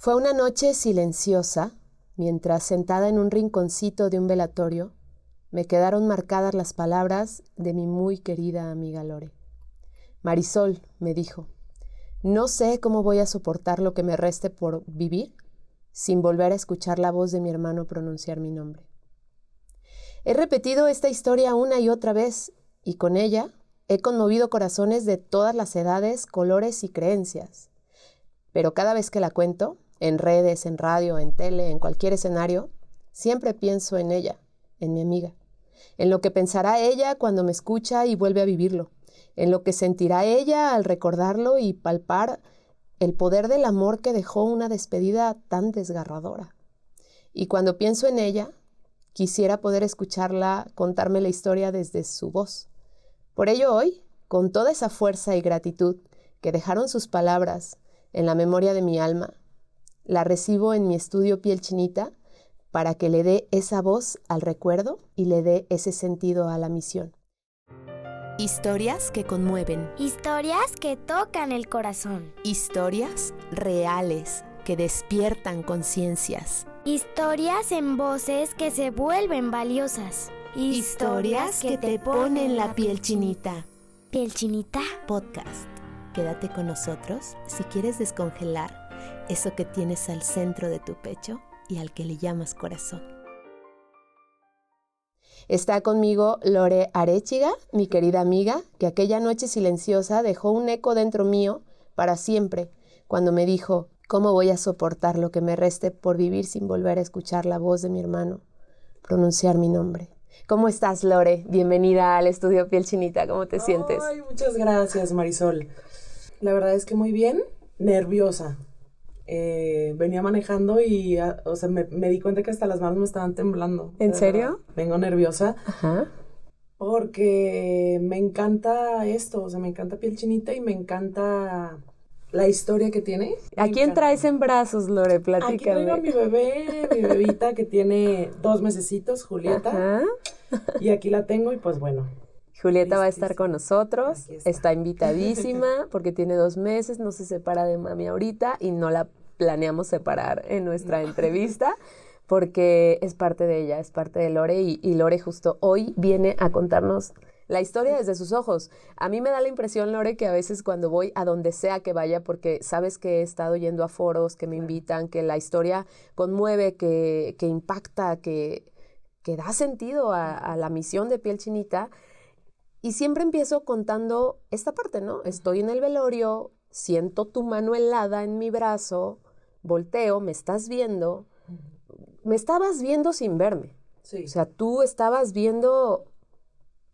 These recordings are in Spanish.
Fue una noche silenciosa, mientras sentada en un rinconcito de un velatorio, me quedaron marcadas las palabras de mi muy querida amiga Lore. Marisol, me dijo, no sé cómo voy a soportar lo que me reste por vivir sin volver a escuchar la voz de mi hermano pronunciar mi nombre. He repetido esta historia una y otra vez y con ella he conmovido corazones de todas las edades, colores y creencias. Pero cada vez que la cuento, en redes, en radio, en tele, en cualquier escenario, siempre pienso en ella, en mi amiga, en lo que pensará ella cuando me escucha y vuelve a vivirlo, en lo que sentirá ella al recordarlo y palpar el poder del amor que dejó una despedida tan desgarradora. Y cuando pienso en ella, quisiera poder escucharla contarme la historia desde su voz. Por ello hoy, con toda esa fuerza y gratitud que dejaron sus palabras en la memoria de mi alma, la recibo en mi estudio piel chinita para que le dé esa voz al recuerdo y le dé ese sentido a la misión. Historias que conmueven. Historias que tocan el corazón. Historias reales que despiertan conciencias. Historias en voces que se vuelven valiosas. Historias que te ponen la piel chinita. Piel chinita. Podcast. Quédate con nosotros si quieres descongelar eso que tienes al centro de tu pecho y al que le llamas corazón. Está conmigo Lore Arechiga, mi querida amiga, que aquella noche silenciosa dejó un eco dentro mío para siempre, cuando me dijo, ¿cómo voy a soportar lo que me reste por vivir sin volver a escuchar la voz de mi hermano pronunciar mi nombre? ¿Cómo estás, Lore? Bienvenida al estudio Piel Chinita, ¿cómo te sientes? Ay, muchas gracias, Marisol. La verdad es que muy bien, nerviosa, eh, venía manejando y, ah, o sea, me, di cuenta que hasta las manos me estaban temblando. ¿En serio? Vengo nerviosa. Ajá. Porque me encanta esto, o sea, me encanta piel chinita y me encanta la historia que tiene. ¿A quién traes en brazos, Lore? Platícame. Aquí traigo a mi bebé, mi bebita que tiene dos mesecitos, Julieta. Ajá. Y aquí la tengo y pues bueno, Julieta va a estar con nosotros, está. invitadísima porque tiene dos meses, no se separa de mami ahorita y no la planeamos separar en nuestra entrevista porque es parte de ella, es parte de Lore y, y, Lore justo hoy viene a contarnos la historia desde sus ojos. A mí me da la impresión, Lore, que a veces cuando voy a donde sea que vaya, porque sabes que he estado yendo a foros, que me invitan, que la historia conmueve, que, que impacta, que, que da sentido a, a la misión de Piel Chinita, y siempre empiezo contando esta parte, ¿no? Estoy en el velorio, siento tu mano helada en mi brazo, volteo, me estás viendo, me estabas viendo sin verme. Sí. O sea, tú estabas viendo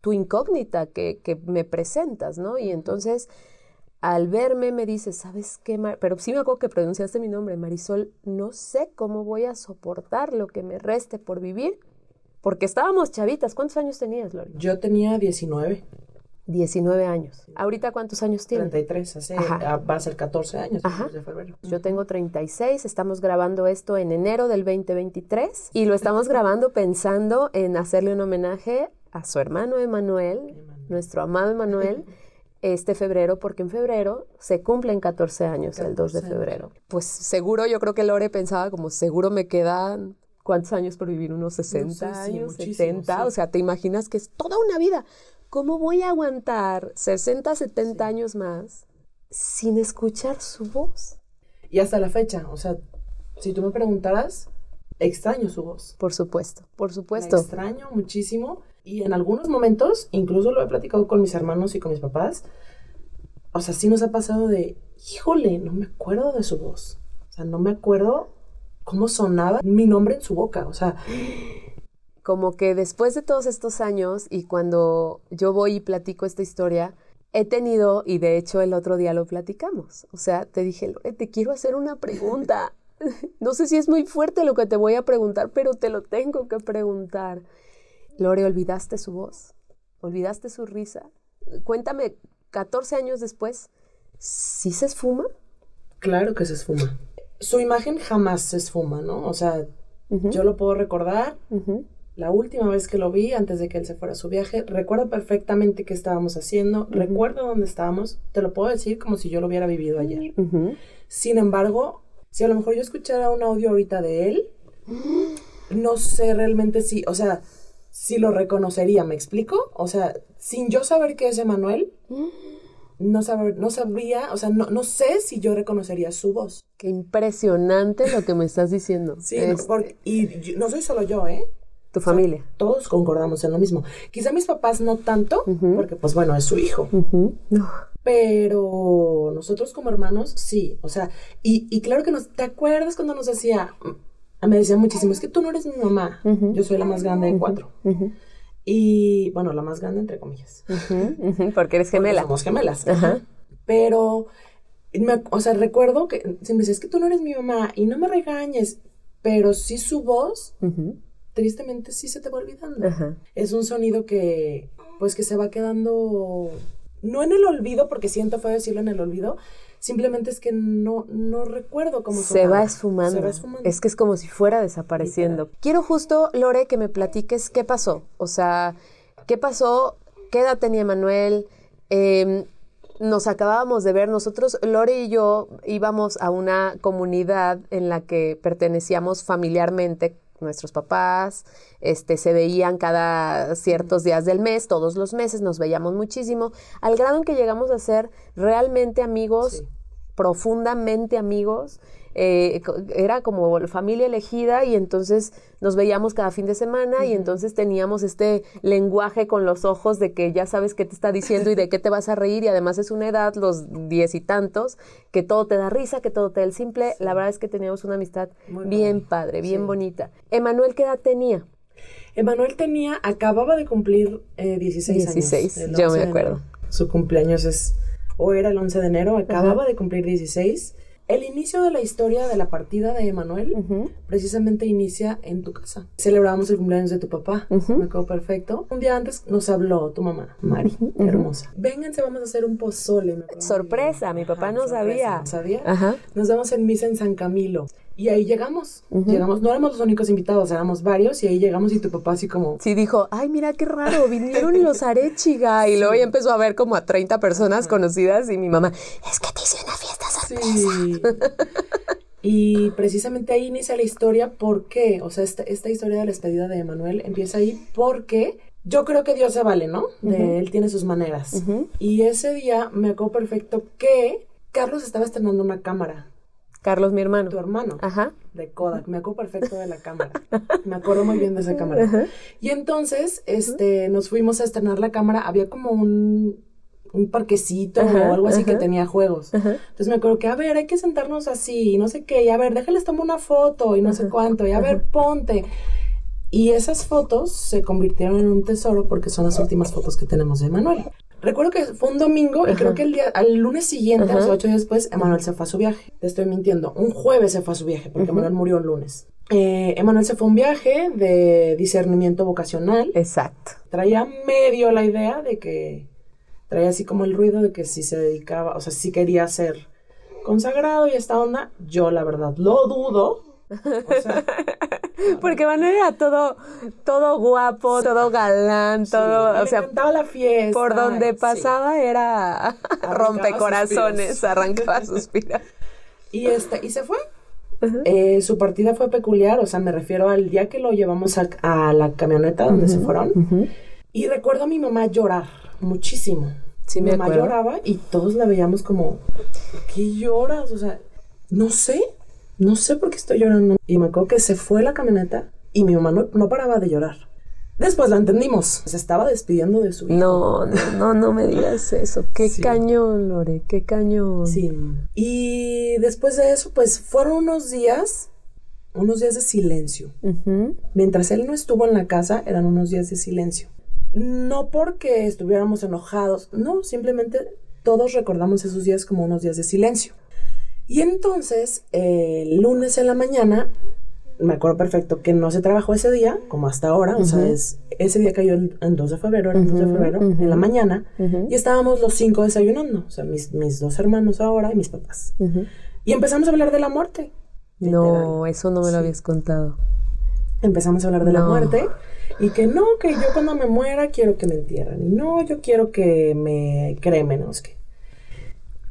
tu incógnita que, que me presentas, ¿no? Y entonces, al verme, me dices, ¿sabes qué? Pero sí me acuerdo que pronunciaste mi nombre, Marisol, no sé cómo voy a soportar lo que me reste por vivir porque estábamos chavitas. ¿Cuántos años tenías, Lori? Yo tenía 19. 19 años. ¿Ahorita cuántos años tienes? 33, hace, ah, va a ser 14 años Ajá. de febrero. Yo tengo 36, estamos grabando esto en enero del 2023 y lo estamos grabando pensando en hacerle un homenaje a su hermano Emanuel, nuestro amado Emanuel, este febrero, porque en febrero se cumplen 14 años, el 2 de febrero. Pues seguro, yo creo que Lore pensaba como seguro me quedan ¿Cuántos años por vivir? ¿Unos 60 años? ¿70? O sea, te imaginas que es toda una vida. ¿Cómo voy a aguantar 60, 70 años más sin escuchar su voz? Y hasta la fecha, o sea, si tú me preguntaras, extraño su voz. Por supuesto, por supuesto. extraño muchísimo y en algunos momentos, incluso lo he platicado con mis hermanos y con mis papás, o sea, sí nos ha pasado de, híjole, no me acuerdo de su voz. O sea, no me acuerdo cómo sonaba mi nombre en su boca, o sea... Como que después de todos estos años y cuando yo voy y platico esta historia, he tenido, y de hecho el otro día lo platicamos, o sea, te dije, Lore, te quiero hacer una pregunta. No sé si es muy fuerte lo que te voy a preguntar, pero te lo tengo que preguntar. Lore, ¿olvidaste su voz? ¿Olvidaste su risa? Cuéntame, 14 años después, ¿sí se esfuma? Claro que se esfuma su imagen jamás se esfuma, ¿no? O sea, yo lo puedo recordar. La última vez que lo vi, antes de que él se fuera a su viaje, recuerdo perfectamente qué estábamos haciendo, recuerdo dónde estábamos, te lo puedo decir como si yo lo hubiera vivido ayer. Sin embargo, Si a lo mejor yo escuchara un audio ahorita de él, no sé realmente si, o sea, si lo reconocería, ¿me explico? O sea, sin yo saber qué es Emanuel, no, saber, no sabría, o sea, no, no sé si yo reconocería su voz. Qué impresionante lo que me estás diciendo. Sí, porque- y yo- no soy solo yo, ¿eh? Tu familia. Todos concordamos en lo mismo. Quizá mis papás no tanto, porque pues bueno, es su hijo. No. Pero nosotros como hermanos, sí. O sea, y, y claro que nos, ¿te acuerdas cuando nos decía, mm, me decía muchísimo, es que tú no eres mi mamá, yo soy la más grande de cuatro. Y bueno, la más grande entre comillas. Porque eres Porque gemela. Somos gemelas. Pero, me- o sea, recuerdo que siempre decía, es que tú no eres mi mamá y no me regañes. Pero sí su voz, Ujú, tristemente sí se te va olvidando. Ajá. Es un sonido que, pues que se va quedando, no en el olvido, porque siento feo decirlo en el olvido, simplemente es que no, no recuerdo cómo Se sonaba. va esfumando. Se va esfumando. Es que es como si fuera desapareciendo. Quiero justo, Lore, que me platiques qué pasó. O sea, qué pasó, qué edad tenía Manuel. Eh, nos acabábamos de ver, nosotros, Lore y yo, íbamos a una comunidad en la que pertenecíamos familiarmente, nuestros papás, este, se veían cada ciertos días del mes, todos los meses, nos veíamos muchísimo, al grado en que llegamos a ser realmente amigos Sí. profundamente amigos. Eh, era como familia elegida y entonces nos veíamos cada fin de semana y entonces teníamos este lenguaje con los ojos de que ya sabes qué te está diciendo y de qué te vas a reír y además es una edad, los diez y tantos, que todo te da risa, que todo te da el simple. La verdad es que teníamos una amistad Muy bien padre. padre, bien Sí. bonita. Emanuel, ¿qué edad tenía? Emanuel tenía, acababa de cumplir eh, 16, 16, años. el yo 11 me acuerdo. Su cumpleaños es, o era el 11 de enero, acababa de cumplir 16. El inicio de la historia de la partida de Emanuel precisamente inicia en tu casa. Celebrábamos el cumpleaños de tu papá, me acuerdo perfecto. Un día antes nos habló tu mamá, Mari, hermosa. Vénganse, vamos a hacer un pozole. Sorpresa, mi papá no sorpresa, sabía. No sabía. Ajá. Nos vamos en misa en San Camilo. Y ahí llegamos. Llegamos, no éramos los únicos invitados, éramos varios. Y ahí llegamos y tu papá así como... Sí, dijo, ay, mira qué raro, vinieron los Arechiga. Y luego ya empezó a ver como a 30 personas conocidas y mi mamá, es que te hice una fiesta sorpresa. Sí. Y precisamente ahí inicia la historia. ¿Por qué? O sea, esta, esta historia de la despedida de Emanuel empieza ahí porque yo creo que Dios se vale, ¿no? De él tiene sus maneras. Y ese día me acuerdo perfecto que Carlos estaba estrenando una cámara. Carlos, mi hermano. Tu hermano. Ajá. de Kodak. Me acuerdo perfecto de la cámara. Me acuerdo muy bien de esa cámara. Y entonces, este, nos fuimos a estrenar la cámara. Había como un, un parquecito Ajá, o algo así que ajá. tenía juegos. Entonces me acuerdo que, a ver, hay que sentarnos así, y no sé qué, y a ver, déjales tomar una foto, y no sé cuánto, y a ver, ponte. Y esas fotos se convirtieron en un tesoro porque son las últimas fotos que tenemos de Emanuel. Recuerdo que fue un domingo y creo que el día, al lunes siguiente, o sea, ocho días después, Emanuel se fue a su viaje. Te estoy mintiendo. Un jueves se fue a su viaje porque Emanuel murió el lunes. Eh, Emanuel se fue a un viaje de discernimiento vocacional. Exacto. Traía medio la idea de que traía así como el ruido de que si se dedicaba, o sea, si quería ser consagrado y esta onda. Yo, la verdad, lo dudo. O sea, Porque Manuel era todo, todo guapo, todo galán, todo, y o sea, la fiesta. por donde sí. pasaba era rompecorazones, arrancaba suspiros. Y, este, y se fue. Eh, su partida fue peculiar, o sea, me refiero al día que lo llevamos a, a la camioneta donde se fueron. Y recuerdo a mi mamá llorar muchísimo. Sí, mi me mamá acuerdo. lloraba y todos la veíamos como, ¿por qué lloras? O sea, no sé, no sé por qué estoy llorando. Y me acuerdo que se fue la camioneta y mi mamá no, no paraba de llorar. Después la entendimos. Se estaba despidiendo de su hijo. No, no, no, no me digas eso. Qué Sí. cañón, Lore, qué cañón. Sí. Y después de eso, pues fueron unos días, unos días de silencio. Mientras él no estuvo en la casa, eran unos días de silencio. No porque estuviéramos enojados, no, simplemente todos recordamos esos días como unos días de silencio. Y entonces, el lunes en la mañana, me acuerdo perfecto que no se trabajó ese día, como hasta ahora, o sea, es, ese día cayó el, el 2 de febrero, era el 2 de febrero, en la mañana, y estábamos los cinco desayunando, o sea, mis, mis dos hermanos ahora y mis papás. Y empezamos a hablar de la muerte. No, eso no me lo habías contado. empezamos a hablar de la muerte y que no, que yo cuando me muera quiero que me entierren y no, yo quiero que me cremen, no sé qué.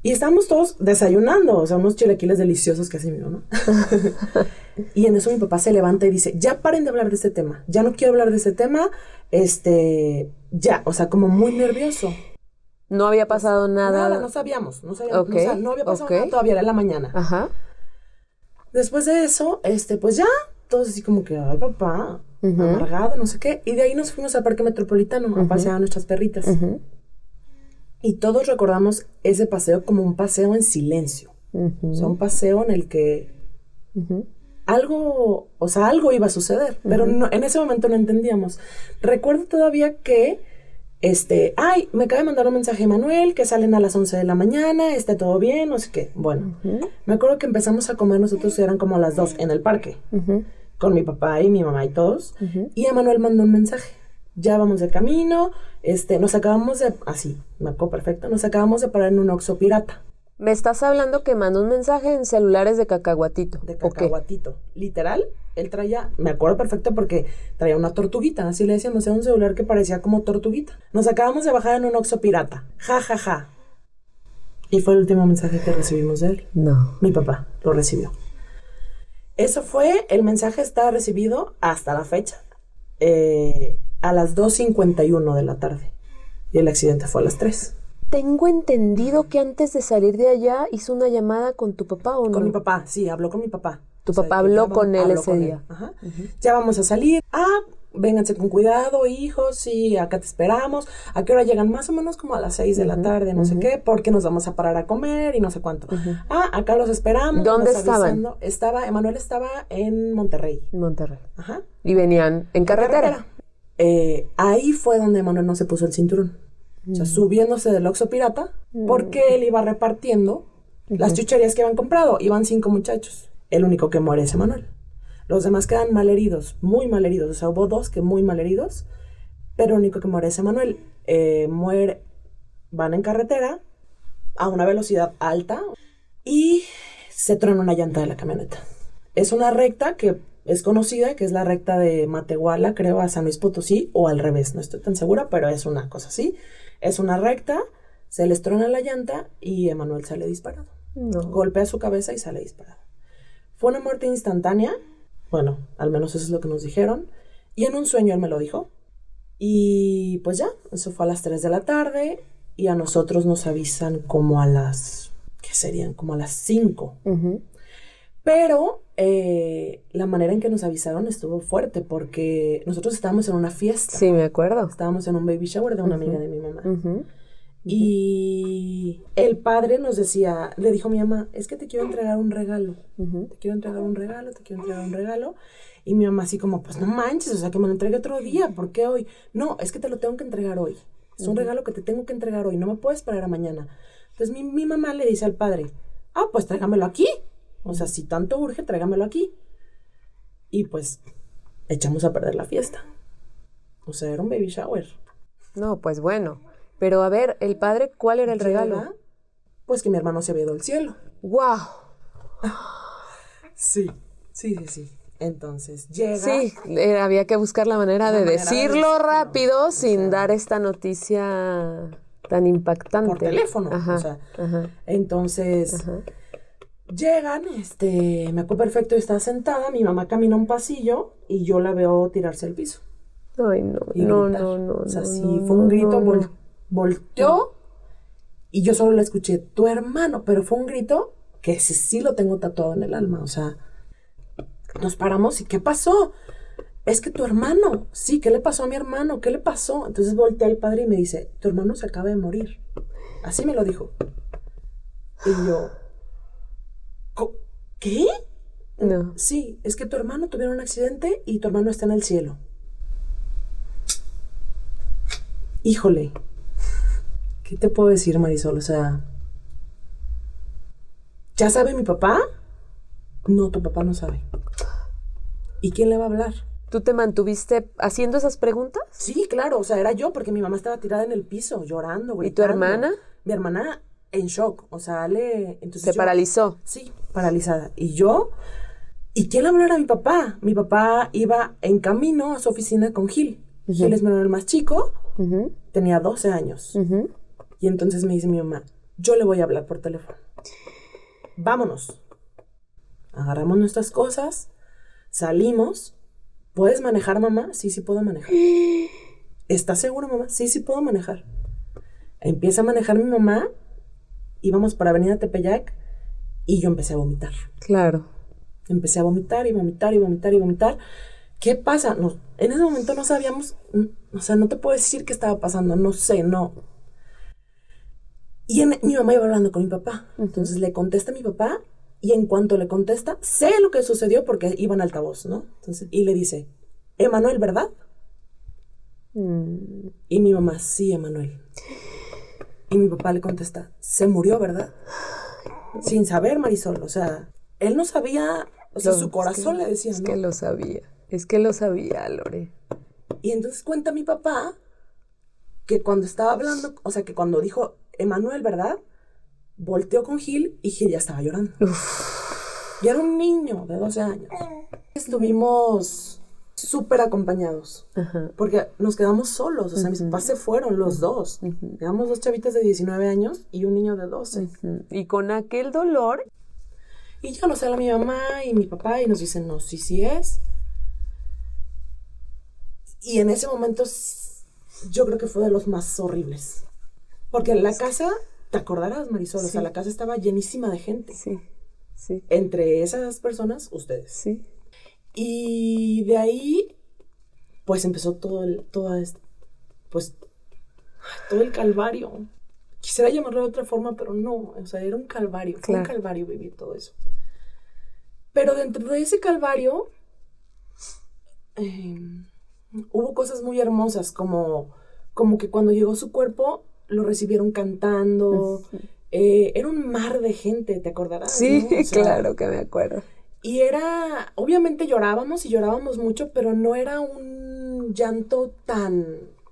Y estábamos todos desayunando, o sea, unos chilaquiles deliciosos que hace mi mamá. y en eso mi papá se levanta y dice, ya paren de hablar de este tema, ya no quiero hablar de este tema, este, ya, o sea, como muy nervioso. No había pasado nada. Nada, no sabíamos, no sabíamos, Ok, no, sab- no había pasado nada todavía, era la mañana. Ajá. Después de eso, este, pues ya, todos así como que, ay, papá, amargado, no sé qué. Y de ahí nos fuimos al parque metropolitano a pasear a nuestras perritas. Ujú. Y todos recordamos ese paseo como un paseo en silencio. Ujú. O sea, un paseo en el que algo, o sea, algo iba a suceder, pero no- en ese momento no entendíamos. Recuerdo todavía que, este, ay, me acaba de mandar un mensaje Manuel, que salen a las 11 de la mañana, está todo bien, no sé qué. Bueno, me acuerdo que empezamos a comer nosotros, eran como a las 2 en el parque, con mi papá y mi mamá y todos, y Emanuel mandó un mensaje. Ya vamos de camino, este, nos acabamos de, así, me acuerdo perfecto, nos acabamos de parar en un Oxxo pirata. Me estás hablando que mandó un mensaje en celulares de cacahuatito. de cacahuatito. Literal, él traía, me acuerdo perfecto porque traía una tortuguita, así le decíamos, era un celular que parecía como tortuguita. Nos acabamos de bajar en un Oxxo pirata. Ja, ja, ja. Y fue el último mensaje que recibimos de él. No. Mi papá lo recibió. Eso fue, el mensaje está recibido hasta la fecha, eh, a las 2.51 de la tarde. Y el accidente fue a las 3. Tengo entendido que antes de salir de allá hizo una llamada con tu papá o no. Con mi papá, sí, habló con mi papá. Tu O sea, papá habló vamos- con él habló ese con día. Ajá. Ya vamos a salir. Ah, vénganse con cuidado, hijos, sí, acá te esperamos. ¿A qué hora llegan? Más o menos como a las seis de la tarde, no sé qué, porque nos vamos a parar a comer y no sé cuánto. Ah, acá los esperamos. ¿Dónde estaban? avisando. Estaba, Emanuel estaba en Monterrey. En Monterrey. Ajá. Y venían en carretera. Eh, ahí fue donde Emanuel no se puso el cinturón. O Mm. sea, subiéndose del Oxxo Pirata, porque él iba repartiendo las chucherías que habían comprado. Iban cinco muchachos. El único que muere es Emanuel. Los demás quedan malheridos, muy malheridos. O sea, hubo dos que muy malheridos, pero el único que muere es Emanuel. Eh, muere, van en carretera a una velocidad alta y se trona una llanta de la camioneta. Es una recta que es conocida, que es la recta de Matehuala, creo, a San Luis Potosí, o al revés, no estoy tan segura, pero es una cosa así. Es una recta, se les trona la llanta y Emanuel sale disparado. No. Golpea su cabeza y sale disparado. Fue una muerte instantánea, bueno, al menos eso es lo que nos dijeron, y en un sueño él me lo dijo. Y pues ya, eso fue a las 3 de la tarde y a nosotros nos avisan como a las, ¿qué serían? Como a las 5. Ujú. Pero eh, la manera en que nos avisaron estuvo fuerte porque nosotros estábamos en una fiesta. Sí, me acuerdo. Estábamos en un baby shower de una amiga de mi mamá. Y el padre nos decía, le dijo a mi mamá, es que te quiero entregar un regalo. Te quiero entregar un regalo, te quiero entregar un regalo. Y mi mamá así como, pues no manches, o sea, que me lo entregue otro día, ¿por qué hoy? No, es que te lo tengo que entregar hoy. Es un regalo que te tengo que entregar hoy, no me puedes esperar a mañana. Entonces mi, mi mamá le dice al padre, ah, pues tráigamelo aquí. O sea, si tanto urge, tráigamelo aquí. Y pues echamos a perder la fiesta. O sea, era un baby shower. No, pues bueno. Pero a ver, el padre, ¿cuál era el regalo? Pues que mi hermano se había ido al cielo. ¡Wow! Sí, sí, sí, sí. Entonces llega. Sí, eh, había que buscar la manera de manera decirlo rápido sin sea. dar esta noticia tan impactante. por teléfono. Ajá, o sea, ajá, entonces ajá. Llegan, este, me acuerdo perfecto, estaba sentada, mi mamá camina un pasillo y yo la veo tirarse al piso. Ay, no, y no, gritar. no, no. O sea, no, sí, no, fue un no, grito, no, vol- no. volteó y yo solo le escuché, tu hermano, pero fue un grito que ese sí lo tengo tatuado en el alma, o sea, nos paramos y ¿qué pasó? Es que tu hermano, sí, ¿qué le pasó a mi hermano? ¿Qué le pasó? Entonces volteé al padre y me dice, tu hermano se acaba de morir. Así me lo dijo. Y yo, "Co- ¿qué? No. Sí, es que tu hermano tuvieron un accidente y tu hermano está en el cielo. Híjole, ¿qué te puedo decir, Marisol? O sea, ¿ya sabe mi papá? No, tu papá no sabe. ¿Y quién le va a hablar? ¿Tú te mantuviste haciendo esas preguntas? Sí, claro, o sea, era yo porque mi mamá estaba tirada en el piso, llorando, ¿Y tu gritando. hermana? Mi hermana en shock, o sea, le... Entonces Se yo- paralizó. Sí, paralizada. Y yo, ¿y quién le habló a mi papá? Mi papá iba en camino a su oficina con Gil. Gil es mi hermano el más chico, tenía 12 años. Y entonces me dice mi mamá, yo le voy a hablar por teléfono. Vámonos. Agarramos nuestras cosas, salimos. ¿Puedes manejar, mamá? Sí, sí puedo manejar. ¿Estás segura, mamá? Sí, sí puedo manejar. Empieza a manejar mi mamá, íbamos para Avenida Tepeyac y yo empecé a vomitar. Claro. Empecé a vomitar y vomitar y vomitar y vomitar. ¿Qué pasa? No, en ese momento no sabíamos, o sea, no te puedo decir qué estaba pasando, no sé, no. Y en- mi mamá iba hablando con mi papá. Entonces le contesta a mi papá y en cuanto le contesta, sé lo que sucedió porque iba en altavoz, ¿no? Entonces, y le dice, Emanuel, ¿verdad? Mm, Y mi mamá, sí, Emanuel. Y mi papá le contesta, se murió, ¿verdad? Sin saber, Marisol, o sea, él no sabía, o sea, su es corazón que- le decía, Es ¿no? que lo sabía. Es que lo sabía, Lore. Y entonces cuenta mi papá que cuando estaba hablando, o sea, que cuando dijo Emanuel, ¿verdad? Volteó con Gil y Gil ya estaba llorando. Y era un niño de 12 años. Estuvimos súper acompañados. Ajá. Porque nos quedamos solos, o sea, mis papás se fueron los dos. Quedamos dos chavitas de 19 años y un niño de 12. Ujú. Y con aquel dolor, Y ya nos habla mi mamá y mi papá y nos dicen, no, sí, sí es. Y en ese momento yo creo que fue de los más horribles. Porque la casa, te acordarás, Marisol, o sea, la casa estaba llenísima de gente. sí, sí, Entre esas personas, ustedes. sí. Y de ahí, pues empezó todo el, toda este, pues, todo el calvario. Quisiera llamarlo de otra forma, pero no, o sea, era un calvario, fue un calvario vivir todo eso. Pero dentro de ese calvario, eh, hubo cosas muy hermosas, como, como que cuando llegó su cuerpo, lo recibieron cantando. eh, era un mar de gente, ¿te acordarás? Sí, no? O sea, claro que me acuerdo. Y era, obviamente llorábamos y llorábamos mucho, pero no era un llanto tan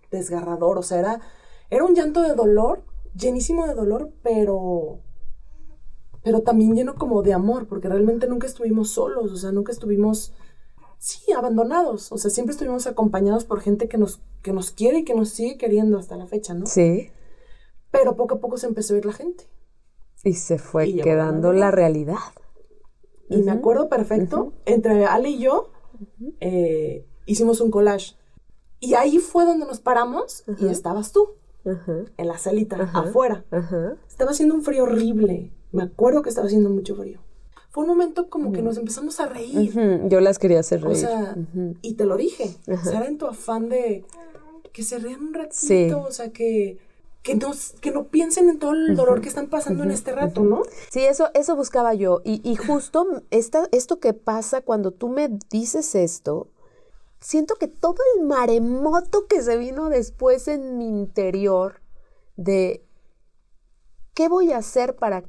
desgarrador, o sea, era, era un llanto de dolor, llenísimo de dolor, pero, pero también lleno como de amor, porque realmente nunca estuvimos solos, o sea, nunca estuvimos, sí, abandonados, o sea, siempre estuvimos acompañados por gente que nos, que nos quiere y que nos sigue queriendo hasta la fecha, ¿no? Sí. Pero poco a poco se empezó a ir la gente. Y se fue Y quedando la la realidad. Y me acuerdo perfecto, entre Ale y yo eh, hicimos un collage. Y ahí fue donde nos paramos y estabas tú, en la salita, afuera. Estaba haciendo un frío horrible. Me acuerdo que estaba haciendo mucho frío. Fue un momento como que nos empezamos a reír. Yo las quería hacer O reír. y te lo dije. O sea, era en tu afán de que se rían un ratito, Sí. o sea, que, que, no, que no piensen en todo el dolor que están pasando en este rato, ¿no? Sí, eso, eso buscaba yo. Y, y justo esta, esto que pasa cuando tú me dices esto, siento que todo el maremoto que se vino después en mi interior de qué voy a hacer para,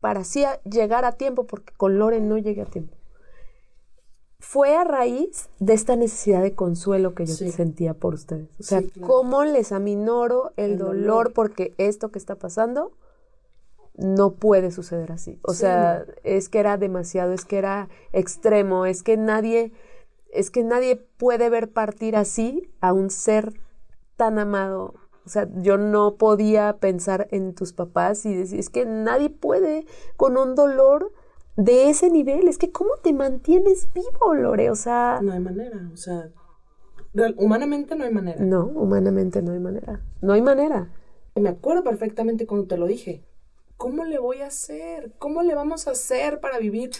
para a- llegar a tiempo, porque con Lore no llegué a tiempo. Fue a raíz de esta necesidad de consuelo que yo Sí. sentía por ustedes. O sea, Sí, claro. cómo les aminoro el, El dolor, dolor. porque esto que está pasando no puede suceder así. O Sí, sea, es que era demasiado, es que era extremo, es que nadie, es que nadie puede ver partir así a un ser tan amado. O sea, yo no podía pensar en tus papás y decir, es que nadie puede con un dolor de ese nivel. Es que ¿cómo te mantienes vivo, Lore? O sea, No hay manera, o sea, humanamente no hay manera. no, humanamente no hay manera. No hay manera. Me acuerdo perfectamente cuando te lo dije. ¿Cómo le voy a hacer? ¿Cómo le vamos a hacer para vivir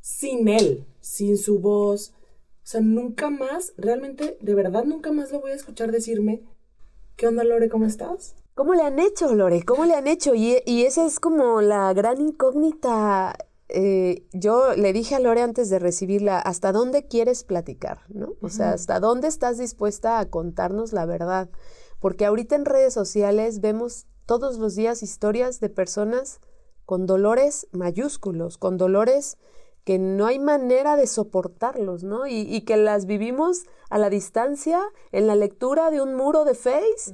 sin él, sin su voz? O sea, nunca más, realmente, de verdad, nunca más lo voy a escuchar decirme, ¿qué onda, Lore? ¿Cómo estás? ¿Cómo le han hecho, Lore? ¿Cómo le han hecho? Y, y esa es como la gran incógnita. Eh, yo le dije a Lore antes de recibirla, ¿hasta dónde quieres platicar? ¿no? O sea, ¿hasta dónde estás dispuesta a contarnos la verdad? Porque ahorita en redes sociales vemos todos los días historias de personas con dolores mayúsculos, con dolores que no hay manera de soportarlos, ¿no? Y, y que las vivimos a la distancia, en la lectura de un muro de Face,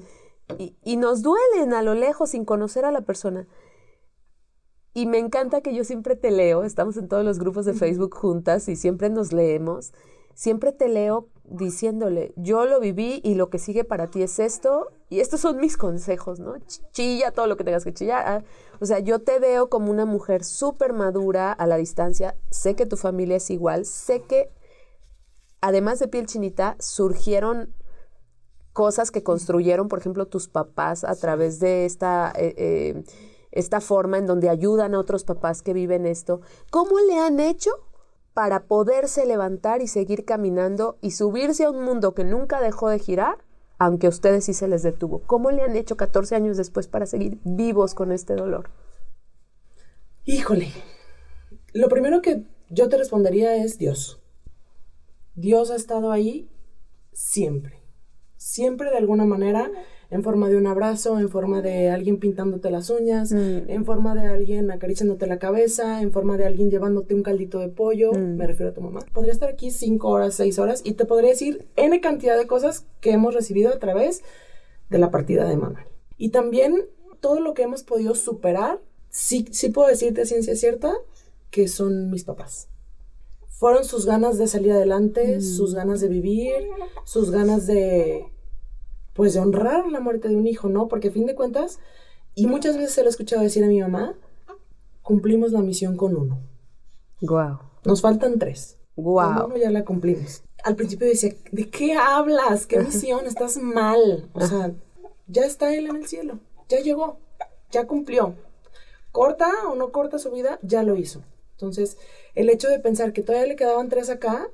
y, y nos duelen a lo lejos sin conocer a la persona. Y me encanta que yo siempre te leo, estamos en todos los grupos de Facebook juntas y siempre nos leemos, siempre te leo diciéndole, yo lo viví y lo que sigue para ti es esto, y estos son mis consejos, ¿no? Chilla todo lo que tengas que chillar. Ah, o sea, yo te veo como una mujer súper madura a la distancia, sé que tu familia es igual, sé que además de piel chinita, surgieron cosas que construyeron, por ejemplo, tus papás a través de esta... Eh, eh, esta forma en donde ayudan a otros papás que viven esto, ¿cómo le han hecho para poderse levantar y seguir caminando y subirse a un mundo que nunca dejó de girar, aunque a ustedes sí se les detuvo. ¿Cómo le han hecho 14 años después para seguir vivos con este dolor? Híjole, lo primero que yo te respondería es Dios. Dios ha estado ahí siempre, siempre de alguna manera en forma de un abrazo, en forma de alguien pintándote las uñas, mm. en forma de alguien acariciándote la cabeza, en forma de alguien llevándote un caldito de pollo, mm. me refiero a tu mamá. Podría estar aquí cinco horas, seis horas y te podría decir N cantidad de cosas que hemos recibido a través de la partida de Manuel. Y también todo lo que hemos podido superar, sí, sí puedo decirte ciencia cierta que son mis papás fueron sus ganas de salir adelante, sus mm. ganas de vivir, sus ganas de pues de honrar la muerte de un hijo, ¿no? Porque a fin de cuentas, y muchas veces se lo he escuchado decir a mi mamá, cumplimos la misión con uno. Wow. Nos faltan tres. Wow. Con uno ya la cumplimos. Al principio decía, ¿de qué hablas? ¿Qué misión? Estás mal. O sea, ya está él en el cielo. Ya llegó. Ya cumplió. Corta o no corta su vida, ya lo hizo. Entonces, el hecho de pensar que todavía le quedaban tres acá,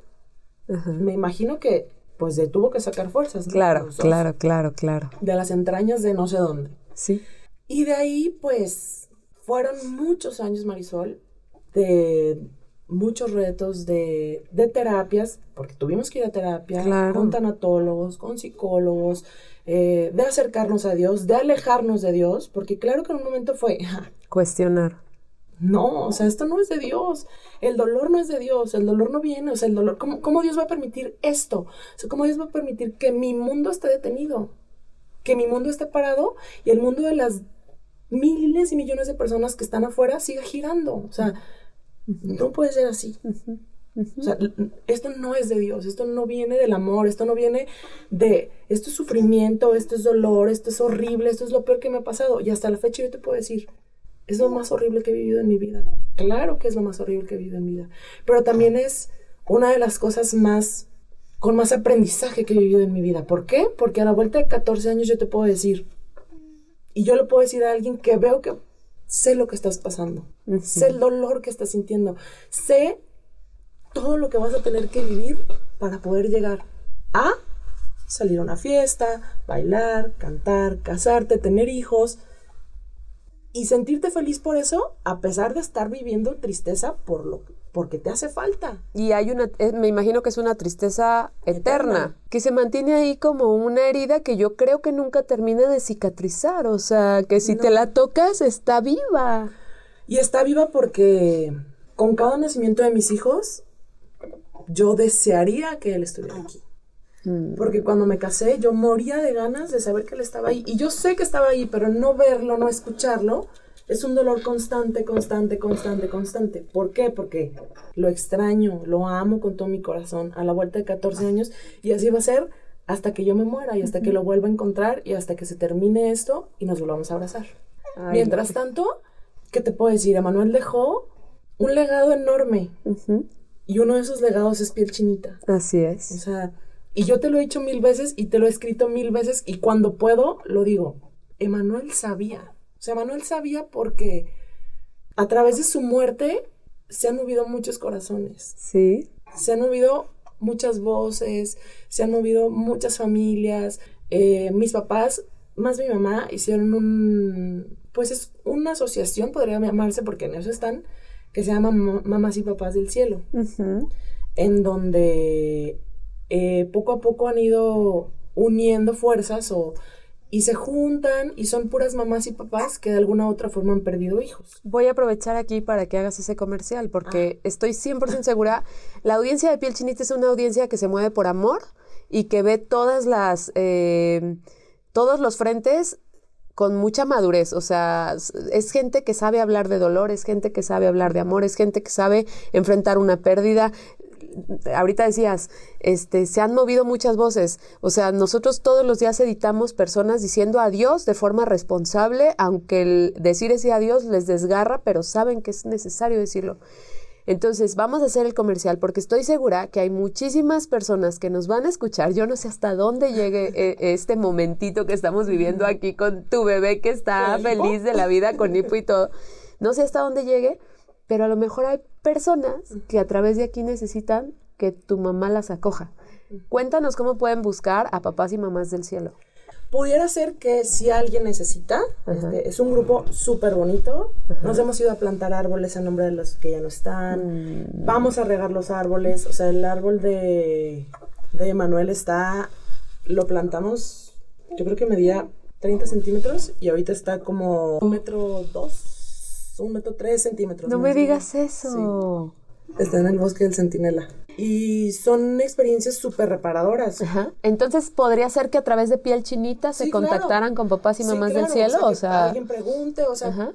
me imagino que pues de tuvo que sacar fuerzas. Claro, claro, claro, claro. De las entrañas de no sé dónde. Sí. Y de ahí, pues, fueron muchos años, Marisol, de muchos retos de, de terapias, porque tuvimos que ir a terapia con tanatólogos, con psicólogos, eh, de acercarnos a Dios, de alejarnos de Dios, porque claro que en un momento fue... Cuestionar. No, o sea, esto no es de Dios. El dolor no es de Dios. El dolor no viene. O sea, el dolor, ¿cómo, cómo Dios va a permitir esto? O sea, ¿cómo Dios va a permitir que mi mundo esté detenido? Que mi mundo esté parado y el mundo de las miles y millones de personas que están afuera siga girando. O sea, no puede ser así. O sea, esto no es de Dios, esto no viene del amor, esto no viene de, esto es sufrimiento, esto es dolor, esto es horrible, esto es lo peor que me ha pasado. Y hasta la fecha yo te puedo decir, es lo más horrible que he vivido en mi vida. Claro que es lo más horrible que he vivido en mi vida. Pero también es una de las cosas más, con más aprendizaje que he vivido en mi vida. ¿Por qué? Porque a la vuelta de 14 años yo te puedo decir, y yo le puedo decir a alguien que veo que sé lo que estás pasando, sé el dolor que estás sintiendo, sé todo lo que vas a tener que vivir para poder llegar a salir a una fiesta, bailar, cantar, casarte, tener hijos, y sentirte feliz por eso, a pesar de estar viviendo tristeza por lo porque te hace falta. Y hay una, eh, me imagino que es una tristeza eterna, que se mantiene ahí como una herida que yo creo que nunca termina de cicatrizar, o sea, que si te la tocas está viva. Y está viva porque con cada nacimiento de mis hijos, yo desearía que él estuviera aquí. Mm. Porque cuando me casé yo moría de ganas de saber que él estaba ahí. Y yo sé que estaba ahí, pero no verlo, no escucharlo, es un dolor constante, constante, constante, constante. ¿Por qué? Porque lo extraño, lo amo con todo mi corazón a la vuelta de 14 años y así va a ser hasta que yo me muera y hasta que lo vuelva a encontrar y hasta que se termine esto y nos volvamos a abrazar. Mientras tanto, ¿qué te puedo decir? Emanuel dejó un legado enorme. Y uno de esos legados es piel chinita. Así es. O sea, y yo te lo he dicho mil veces y te lo he escrito mil veces y cuando puedo lo digo. Emanuel sabía. O sea, Emanuel sabía porque a través de su muerte se han movido muchos corazones. Sí. Se han movido muchas voces, se han movido muchas familias. Eh, mis papás, más mi mamá, hicieron un, pues es una asociación, podría llamarse, porque en eso están, que se llama Mamás y Papás del Cielo, en donde eh, poco a poco han ido uniendo fuerzas o, y se juntan y son puras mamás y papás que de alguna u otra forma han perdido hijos. Voy a aprovechar aquí para que hagas ese comercial porque ah. estoy 100% segura, la audiencia de Piel Chinita es una audiencia que se mueve por amor y que ve todas las, eh, todos los frentes con mucha madurez, o sea, es gente que sabe hablar de dolor, es gente que sabe hablar de amor, es gente que sabe enfrentar una pérdida, ahorita decías, este, se han movido muchas voces. O sea, nosotros todos los días editamos personas diciendo adiós de forma responsable, aunque el decir ese adiós les desgarra, pero saben que es necesario decirlo. Entonces, vamos a hacer el comercial porque estoy segura que hay muchísimas personas que nos van a escuchar. Yo no sé hasta dónde llegue eh, este momentito que estamos viviendo aquí con tu bebé que está feliz de la vida con hipo y todo. No sé hasta dónde llegue, pero a lo mejor hay personas que a través de aquí necesitan que tu mamá las acoja. Cuéntanos cómo pueden buscar a papás y mamás del cielo. Pudiera ser que si alguien necesita, este, es un grupo súper bonito. Nos hemos ido a plantar árboles en nombre de los que ya no están. Mm. Vamos a regar los árboles. O sea, el árbol de, de Manuel está, lo plantamos, yo creo que medía 30 centímetros y ahorita está como un metro dos, un metro tres centímetros. No me o digas menos. eso. Está en el bosque del Centinela. Y son experiencias súper reparadoras. Ajá. Entonces, ¿podría ser que a través de piel chinita se Sí, claro. contactaran con papás y Sí, mamás claro, del cielo? O sea, alguien pregunte, o sea, Ajá.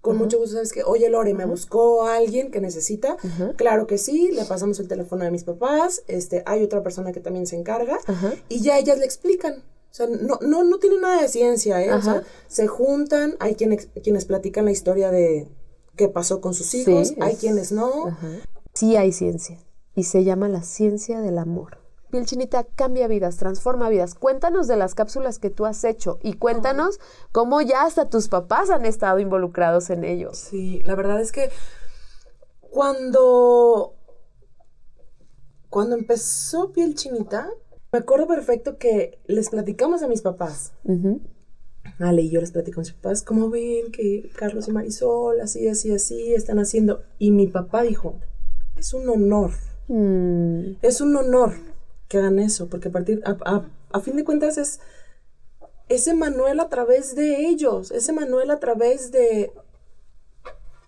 con mucho gusto sabes que, oye Lore, me buscó alguien que necesita. Claro que sí, le pasamos el teléfono de mis papás, este, hay otra persona que también se encarga Ajá. y ya ellas le explican. O sea, no, no, no tiene nada de ciencia, ¿eh? O Ajá. sea, se juntan, hay quienes, quienes platican la historia de qué pasó con sus hijos, Sí, hay es- quienes no. Ajá. Sí hay ciencia y se llama la ciencia del amor. Piel chinita cambia vidas, transforma vidas. Cuéntanos de las cápsulas que tú has hecho y cuéntanos cómo ya hasta tus papás han estado involucrados en ellos. Sí, la verdad es que cuando cuando empezó Piel Chinita, me acuerdo perfecto que les platicamos a mis papás. Ale y yo les platico a mis papás, ¿cómo ven que Carlos y Marisol así, así, así están haciendo? Y mi papá dijo, es un honor, Mm, es un honor que hagan eso, porque a partir, a, a- a fin de cuentas es ese Manuel a través de ellos, ese Manuel a través de,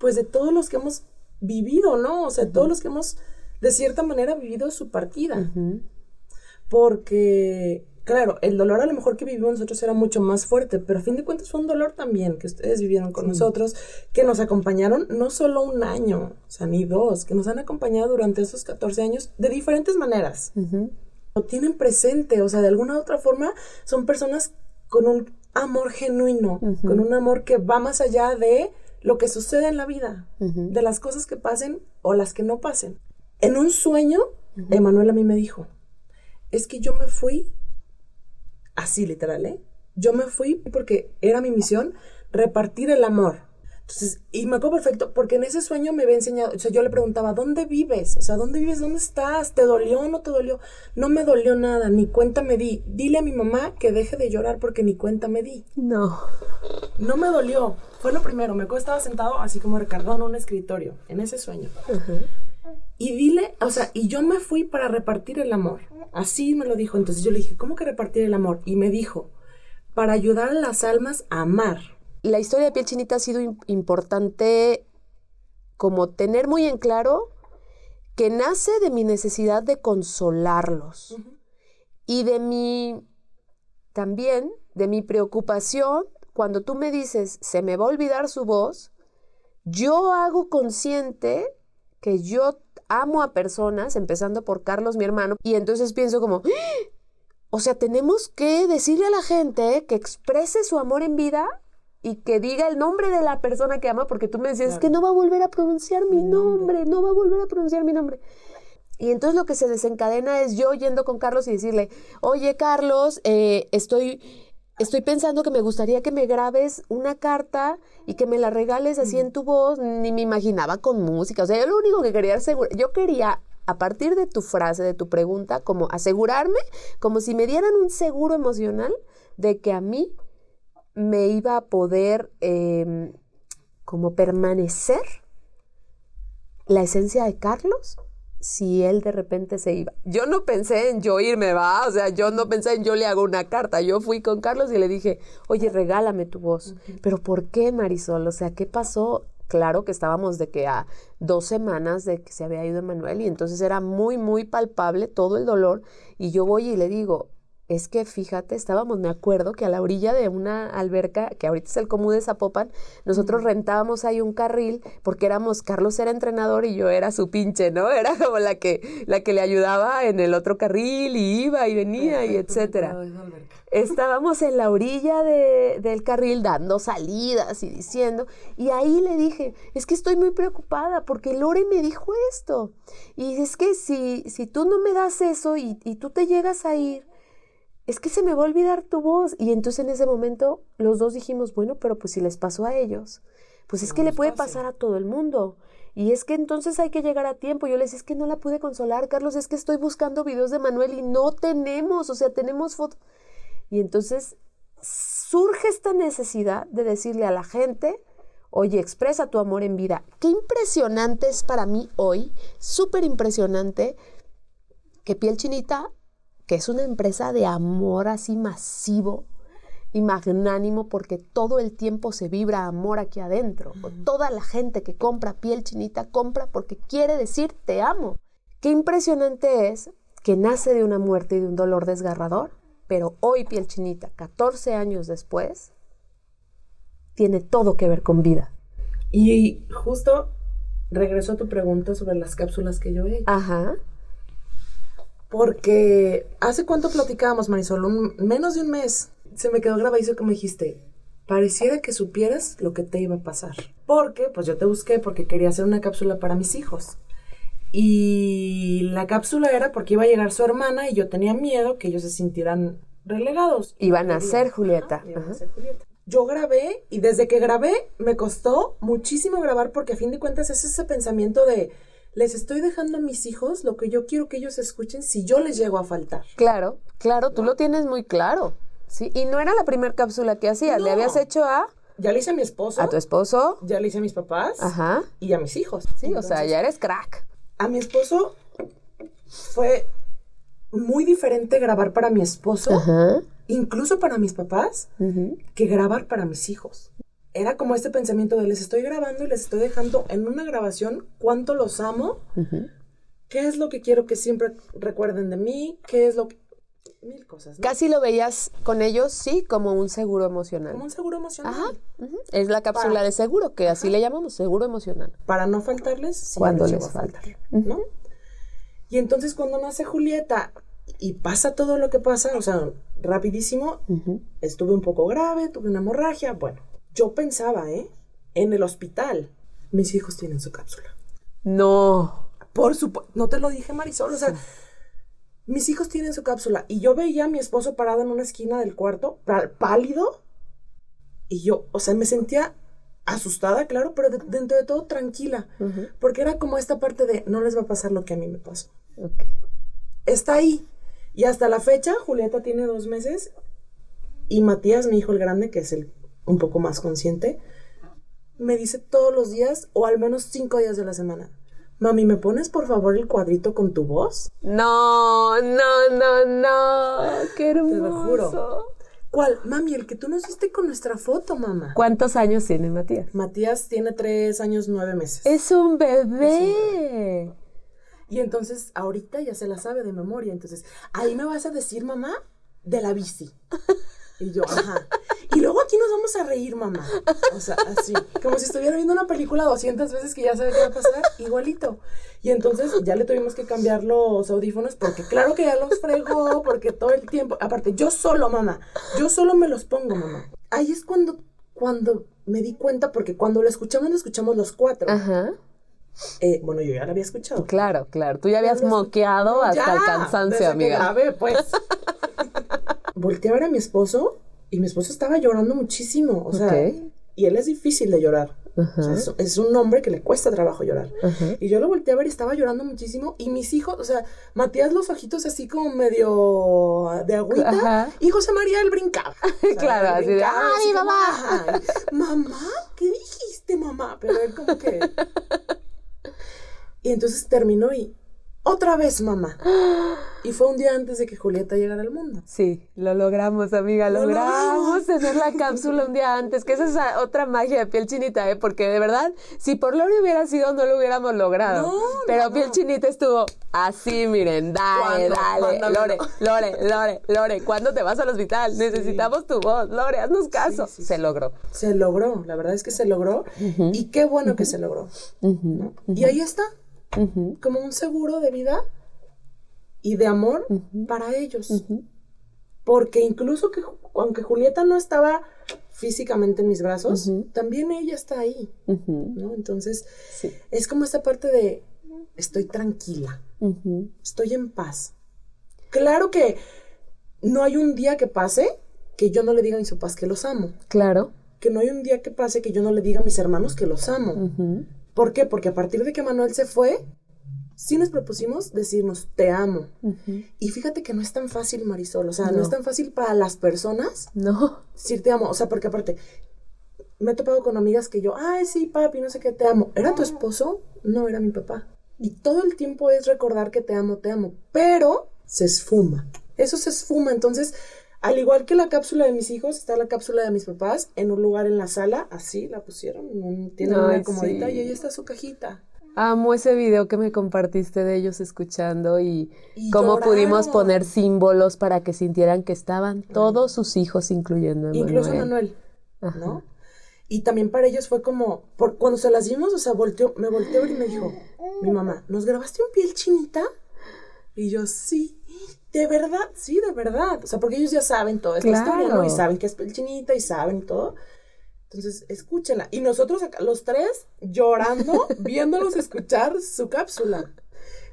pues de todos los que hemos vivido, ¿no? O sea, todos los que hemos, de cierta manera, vivido su partida. Porque, claro, el dolor a lo mejor que vivimos nosotros era mucho más fuerte, pero a fin de cuentas fue un dolor también que ustedes vivieron con nosotros, que nos acompañaron no solo un año, o sea, ni dos, que nos han acompañado durante esos 14 años de diferentes maneras. Ujú. Lo tienen presente, o sea, de alguna u otra forma son personas con un amor genuino, con un amor que va más allá de lo que sucede en la vida, Ujú. de las cosas que pasen o las que no pasen. En un sueño, Emanuel a mí me dijo, es que yo me fui, así literal, ¿eh? Yo me fui porque era mi misión repartir el amor. Entonces, y me acuerdo perfecto, porque en ese sueño me había enseñado, o sea, yo le preguntaba, ¿dónde vives? O sea, ¿dónde vives? ¿Dónde estás? ¿Te dolió o no te dolió? No me dolió nada, ni cuenta me di. Dile a mi mamá que deje de llorar porque ni cuenta me di. No. No me dolió. Fue lo primero. Me acuerdo estaba sentado así como recargado en un escritorio, en ese sueño. Y dile, o sea, y yo me fui para repartir el amor. Así me lo dijo. Entonces yo le dije, ¿cómo que repartir el amor? Y me dijo, para ayudar a las almas a amar. La historia de piel chinita ha sido im- importante como tener muy en claro que nace de mi necesidad de consolarlos y de mi también de mi preocupación cuando tú me dices se me va a olvidar su voz, yo hago consciente que yo amo a personas, empezando por Carlos, mi hermano, y entonces pienso como, ¡Ah! o sea, tenemos que decirle a la gente que exprese su amor en vida y que diga el nombre de la persona que ama, porque tú me decías, es que no va a volver a pronunciar mi nombre, no va a volver a pronunciar mi nombre. Y entonces lo que se desencadena es yo yendo con Carlos y decirle, oye Carlos, eh, estoy, estoy pensando que me gustaría que me grabes una carta y que me la regales así en tu voz. Ni me imaginaba con música. O sea, yo lo único que quería asegurar, yo quería a partir de tu frase, de tu pregunta, como asegurarme, como si me dieran un seguro emocional de que a mí me iba a poder eh, como permanecer la esencia de Carlos si él de repente se iba. Yo no pensé en yo irme, va, o sea, yo no pensé en yo le hago una carta. Yo fui con Carlos y le dije, oye, regálame tu voz. Pero ¿por qué, Marisol? O sea, ¿qué pasó? Claro que estábamos de que a dos semanas de que se había ido Emanuel y entonces era muy, muy palpable todo el dolor. Y yo voy y le digo, es que fíjate, estábamos, me acuerdo, que a la orilla de una alberca, que ahorita es el común de Zapopan, nosotros rentábamos ahí un carril, porque éramos, Carlos era entrenador y yo era su pinche, ¿no? Era como la que, la que le ayudaba en el otro carril y iba y venía y etcétera. Estábamos en la orilla de, del carril dando salidas y diciendo, y ahí le dije, es que estoy muy preocupada porque Lore me dijo esto. Y es que si, si tú no me das eso y, y tú te llegas a ir, es que se me va a olvidar tu voz. Y entonces en ese momento los dos dijimos, bueno, pero pues si les pasó a ellos, pues es que le puede pasar a todo el mundo. Y es que entonces hay que llegar a tiempo. Yo les decía, es que no la pude consolar, Carlos, es que estoy buscando videos de Manuel y no tenemos, o sea, tenemos fotos. Y entonces surge esta necesidad de decirle a la gente, oye, expresa tu amor en vida. Qué impresionante es para mí hoy, súper impresionante, que Piel Chinita que es una empresa de amor así masivo y magnánimo porque todo el tiempo se vibra amor aquí adentro. Toda la gente que compra piel chinita compra porque quiere decir te amo. Qué impresionante es que nace de una muerte y de un dolor desgarrador, pero hoy piel chinita, 14 años después, tiene todo que ver con vida. Y justo regreso a tu pregunta sobre las cápsulas que yo he hecho. Ajá. Porque hace cuánto platicábamos, Marisol, un, menos de un mes, se me quedó grabadísimo como dijiste, pareciera que supieras lo que te iba a pasar. Porque, pues yo te busqué porque quería hacer una cápsula para mis hijos. Y la cápsula era porque iba a llegar su hermana y yo tenía miedo que ellos se sintieran relegados. Iban a ser Julieta. Iban a ser Julieta. Yo grabé y desde que grabé me costó muchísimo grabar porque a fin de cuentas es ese pensamiento de les estoy dejando a mis hijos lo que yo quiero que ellos escuchen si yo les llego a faltar. Claro, claro, tú lo tienes muy claro. Sí, y no era la primera cápsula que hacías, le habías hecho a ya le hice a mi esposo. A tu esposo. Ya le hice a mis papás. Ajá. Y a mis hijos. Sí, o sea, ya eres crack. A mi esposo fue muy diferente grabar para mi esposo, Ajá. incluso para mis papás, que grabar para mis hijos era como este pensamiento de les estoy grabando y les estoy dejando en una grabación cuánto los amo, qué es lo que quiero que siempre recuerden de mí, qué es lo que... Mil cosas. Casi lo veías con ellos, sí, como un seguro emocional. Como un seguro emocional. Ajá. Es la cápsula de seguro, que así le llamamos, seguro emocional. Para no faltarles si cuando les, falta. ¿no? Y entonces cuando nace Julieta y pasa todo lo que pasa, o sea, rapidísimo, estuve un poco grave, tuve una hemorragia, bueno, yo pensaba, ¿eh? En el hospital, mis hijos tienen su cápsula. No. Por supuesto, no te lo dije Marisol, o sea, mis hijos tienen su cápsula y yo veía a mi esposo parado en una esquina del cuarto, pálido, y yo, o sea, me sentía asustada, claro, pero dentro de todo tranquila, porque era como esta parte de no les va a pasar lo que a mí me pasó. Está ahí. Y hasta la fecha, Julieta tiene dos meses y Matías, mi hijo el grande, que es el un poco más consciente, me dice todos los días, o al menos cinco días de la semana, Mami, ¿me pones por favor el cuadrito con tu voz? No, no, no, no. Qué hermoso. Te lo juro. ¿Cuál? Mami, el que tú nos diste con nuestra foto, mamá. ¿Cuántos años tiene Matías? Matías tiene tres años, nueve meses. Es un bebé. Y entonces, ahorita ya se la sabe de memoria. Entonces, ahí me vas a decir, mamá, de la bici. Y yo, ajá. Y luego aquí nos vamos a reír, mamá. O sea, así. Como si estuviera viendo una película 200 veces que ya sabe qué va a pasar, igualito. Y entonces ya le tuvimos que cambiar los audífonos porque claro que ya los fregó, porque todo el tiempo. Aparte, yo solo, mamá. Yo solo me los pongo, mamá. Ahí es cuando, cuando me di cuenta, porque cuando lo escuchamos, lo escuchamos los cuatro. Ajá. Eh, bueno, yo ya la había escuchado. Claro, claro. Tú ya habías moqueado hasta el cansancio, amiga. Que pues. volteé a ver a mi esposo y mi esposo estaba llorando muchísimo. O sea, y él es difícil de llorar. es, un hombre que le cuesta trabajo llorar. Y yo lo volteé a ver y estaba llorando muchísimo. Y mis hijos, o sea, Matías los ojitos así como medio de agüita. Y José María él brincaba. claro, así de, ¡ay, mamá! mamá, ¿qué dijiste, mamá? Pero él como que... Y entonces terminó y, otra vez, mamá. Y fue un día antes de que Julieta llegara al mundo. Sí, lo logramos, amiga, Lo logramos tener la cápsula un día antes, que esa es otra magia de piel chinita, ¿eh? Porque de verdad, si por Lore hubiera sido, no lo hubiéramos logrado. No, Pero no, piel no. chinita estuvo así, miren, dale, dale. Lore, Lore, Lore, Lore, ¿cuándo te vas al hospital? Necesitamos tu voz, Lore, haznos caso. sí, Se logró. Se logró, la verdad es que se logró. Y qué bueno que se logró. Y ahí está, Como un seguro de vida y de amor para ellos. Porque incluso que, aunque Julieta no estaba físicamente en mis brazos, también ella está ahí, ¿no? Entonces, Sí. es como esta parte de estoy tranquila, estoy en paz. Claro que no hay un día que pase que yo no le diga a mis papás que los amo. Claro. Que no hay un día que pase que yo no le diga a mis hermanos que los amo. ¿Por qué? Porque a partir de que Manuel se fue, sí nos propusimos decirnos te amo. Ujú. Y fíjate que no es tan fácil, Marisol. O sea, no, No. es tan fácil para las personas No. decir te amo. O sea, porque aparte, me he topado con amigas que yo, ay, sí, papi, no sé qué, te amo. ¿Era tu esposo? No, era mi papá. Y todo el tiempo es recordar que te amo, te amo. Pero se esfuma. Eso se esfuma. Entonces, al igual que la cápsula de mis hijos, está la cápsula de mis papás en un lugar en la sala. Así la pusieron. en un- Tienen Ay, una comodita sí. y ahí está su cajita. Amo ese video que me compartiste de ellos escuchando y, Y cómo lloraron. pudimos poner símbolos para que sintieran que estaban todos sus hijos, incluyendo a Incluso Manuel. Manuel, Ajá. ¿no? Y también para ellos fue como, por, cuando se las dimos, o sea, volteó, me volteó a ver y me dijo, mi mamá, ¿nos grabaste un piel chinita? Y yo, sí, de verdad, sí, de verdad. O sea, porque ellos ya saben toda esta Claro. historia, ¿no? Y saben que es chinita y saben y todo. Entonces, escúchenla. Y nosotros acá, los tres, llorando, viéndolos escuchar su cápsula.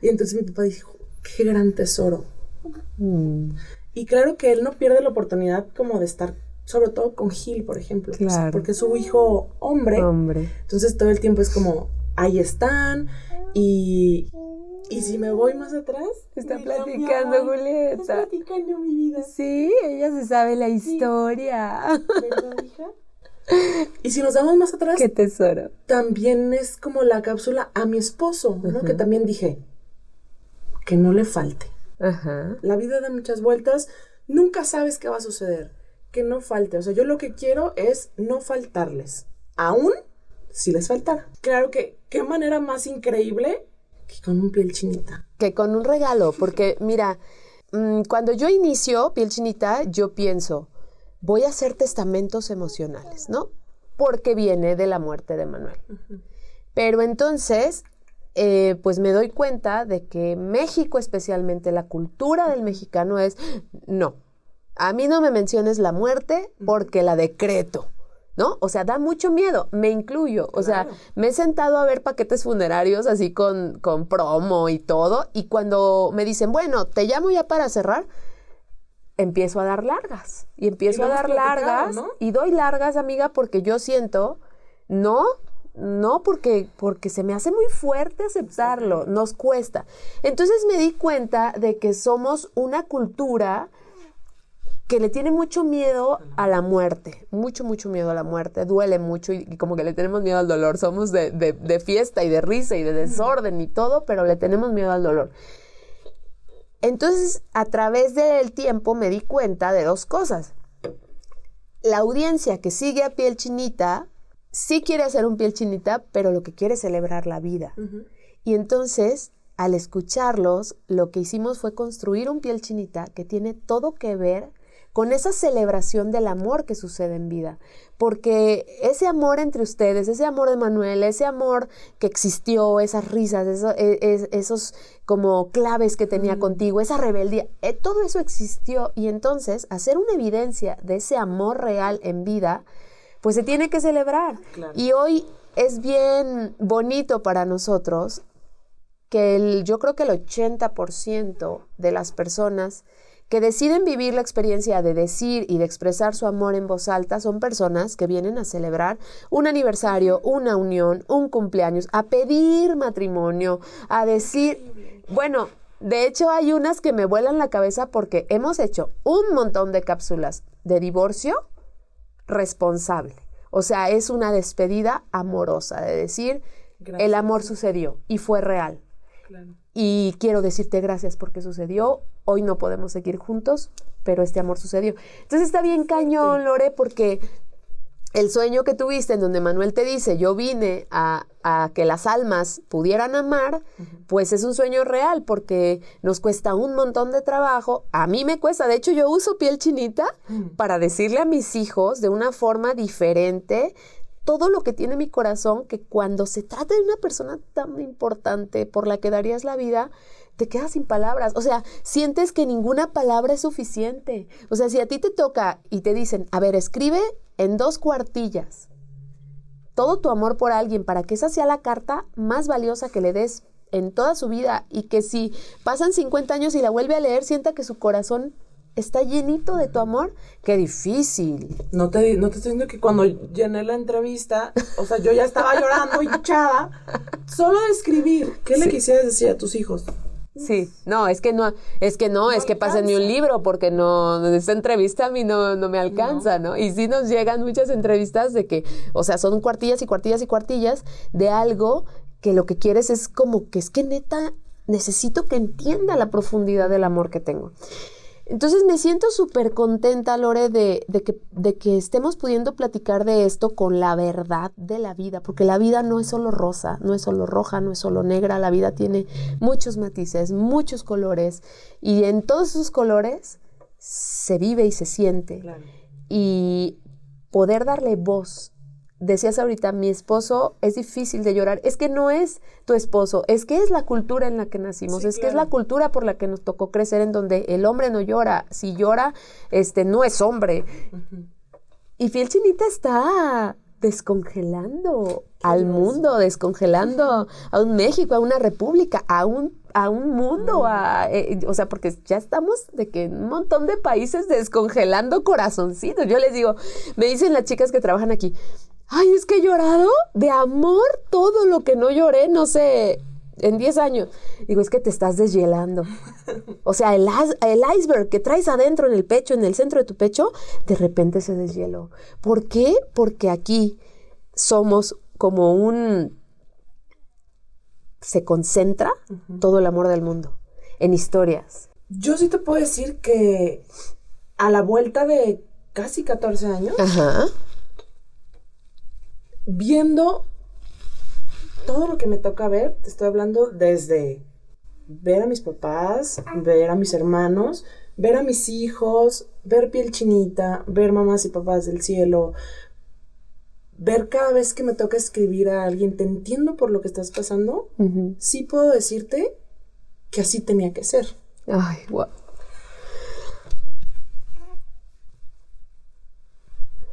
Y entonces mi papá dijo, qué gran tesoro. Mm, Y claro que él no pierde la oportunidad como de estar, sobre todo con Gil, por ejemplo. o sea, Claro. porque es su hijo hombre. hombre. Entonces todo el tiempo es como, ahí están. Y, y si me voy más atrás. Está digo, "Mi platicando, amor, Julieta". Estás platicando mi vida. Sí, ella se sabe la historia. ¿Verdad, hija? Y si nos damos más atrás, Qué tesoro. también es como la cápsula a mi esposo, ¿no? Que también dije, que no le falte. Ajá. La vida da muchas vueltas, nunca sabes qué va a suceder, que no falte. O sea, yo lo que quiero es no faltarles, aún si les faltara. Claro que, qué manera más increíble que con un piel chinita. Que con un regalo, porque mira, mm, cuando yo inicio piel chinita, yo pienso, voy a hacer testamentos emocionales, ¿no? Porque viene de la muerte de Manuel. Pero entonces, eh, pues me doy cuenta de que México, especialmente la cultura del mexicano es, no, a mí no me menciones la muerte porque la decreto. ¿No? O sea, da mucho miedo, me incluyo. O sea, me he sentado a ver paquetes funerarios así con, con promo y todo, y cuando me dicen, bueno, te llamo ya para cerrar, empiezo a dar largas. Y empiezo Y a dar largas, ¿no? y doy largas, amiga, porque yo siento, no, no, porque, porque se me hace muy fuerte aceptarlo, nos cuesta. Entonces me di cuenta de que somos una cultura que le tiene mucho miedo a la muerte, mucho, mucho miedo a la muerte, duele mucho y, y como que le tenemos miedo al dolor, somos de, de- de fiesta y de risa y de desorden y todo, pero le tenemos miedo al dolor. Entonces, a través del tiempo me di cuenta de dos cosas. La audiencia que sigue a piel chinita sí quiere hacer un piel chinita, pero lo que quiere es celebrar la vida. Y entonces, al escucharlos, lo que hicimos fue construir un piel chinita que tiene todo que ver con esa celebración del amor que sucede en vida. Porque ese amor entre ustedes, ese amor de Manuel, ese amor que existió, esas risas, eso- e- es- esos como claves que tenía contigo, esa rebeldía, eh, todo eso existió. Y entonces, hacer una evidencia de ese amor real en vida, pues se tiene que celebrar. Claro. Y hoy es bien bonito para nosotros que el, yo creo que el 80% de las personas que deciden vivir la experiencia de decir y de expresar su amor en voz alta son personas que vienen a celebrar un aniversario, una unión, un cumpleaños, a pedir matrimonio, a decir, bueno, de hecho hay unas que me vuelan la cabeza porque hemos hecho un montón de cápsulas de divorcio responsable. O sea, es una despedida amorosa de decir, Gracias. el amor sucedió y fue real. Y quiero decirte gracias porque sucedió. Hoy no podemos seguir juntos, pero este amor sucedió. Entonces está bien cañón, Lore, porque el sueño que tuviste en donde Manuel te dice, yo vine a, que las almas pudieran amar, pues es un sueño real porque nos cuesta un montón de trabajo. A mí me cuesta, de hecho yo uso piel chinita mm. para decirle a mis hijos de una forma diferente todo lo que tiene mi corazón, que cuando se trata de una persona tan importante por la que darías la vida, te quedas sin palabras. O sea, sientes que ninguna palabra es suficiente. O sea, si a ti te toca y te dicen, a ver, escribe en dos cuartillas todo tu amor por alguien para que esa sea la carta más valiosa que le des en toda su vida y que si pasan 50 años y la vuelve a leer, sienta que su corazón está llenito de tu amor, qué difícil. No te, no te estoy diciendo que cuando llené la entrevista, o sea, yo ya estaba llorando y echada, solo de escribir, ¿qué le quisieras decir a tus hijos? Sí, no, es que no, es que no, es que pásenme un libro, porque no, esta entrevista a mí no, no me alcanza, no. Y sí nos llegan muchas entrevistas de que, o sea, son cuartillas y cuartillas y cuartillas de algo que lo que quieres es como que es que neta necesito que entienda la profundidad del amor que tengo. Entonces me siento súper contenta, Lore, de, que, de que estemos pudiendo platicar de esto con la verdad de la vida, porque la vida no es solo rosa, no es solo roja, no es solo negra, la vida tiene muchos matices, muchos colores, y en todos esos colores se vive y se siente. Y poder darle voz decías ahorita, mi esposo es difícil de llorar. Es que no es tu esposo, es que es la cultura en la que nacimos, es que es la cultura por la que nos tocó crecer, en donde el hombre no llora. Si llora, este no es hombre. Y Fiel Chinita está descongelando al mundo, descongelando a un México, a una república, a un, a un mundo, a, eh, o sea, porque ya estamos de que un montón de países descongelando corazoncitos. Yo les digo, me dicen las chicas que trabajan aquí, ay, es que he llorado de amor todo lo que no lloré, no sé, en 10 años. Digo, es que te estás deshielando. O sea, el, el, iceberg que traes adentro en el pecho, en el centro de tu pecho, de repente se deshieló. ¿Por qué? Porque aquí somos como un... Se concentra todo el amor del mundo en historias. Yo sí te puedo decir que a la vuelta de casi 14 años, Ajá viendo todo lo que me toca ver, te estoy hablando desde ver a mis papás, ver a mis hermanos, ver a mis hijos, ver piel chinita, ver mamás y papás del cielo, ver cada vez que me toca escribir a alguien, te entiendo por lo que estás pasando, sí puedo decirte que así tenía que ser. Ay, wow.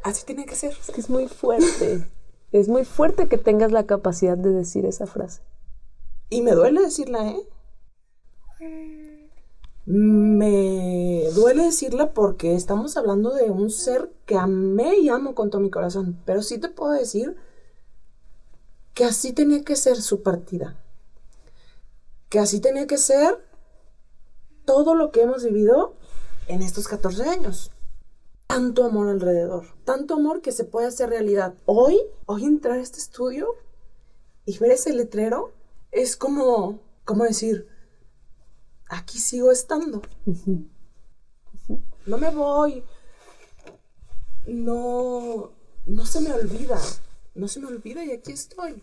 Así tenía que ser. Es que es muy fuerte. Es muy fuerte que tengas la capacidad de decir esa frase. Y me duele decirla, ¿eh? Me duele decirla porque estamos hablando de un ser que amé y amo con todo mi corazón. Pero sí te puedo decir que así tenía que ser su partida. Que así tenía que ser todo lo que hemos vivido en estos 14 años tanto amor alrededor, tanto amor que se puede hacer realidad. Hoy, hoy entrar a este estudio y ver ese letrero es como, como decir, aquí sigo estando. No me voy. No, no se me olvida. No se me olvida y aquí estoy.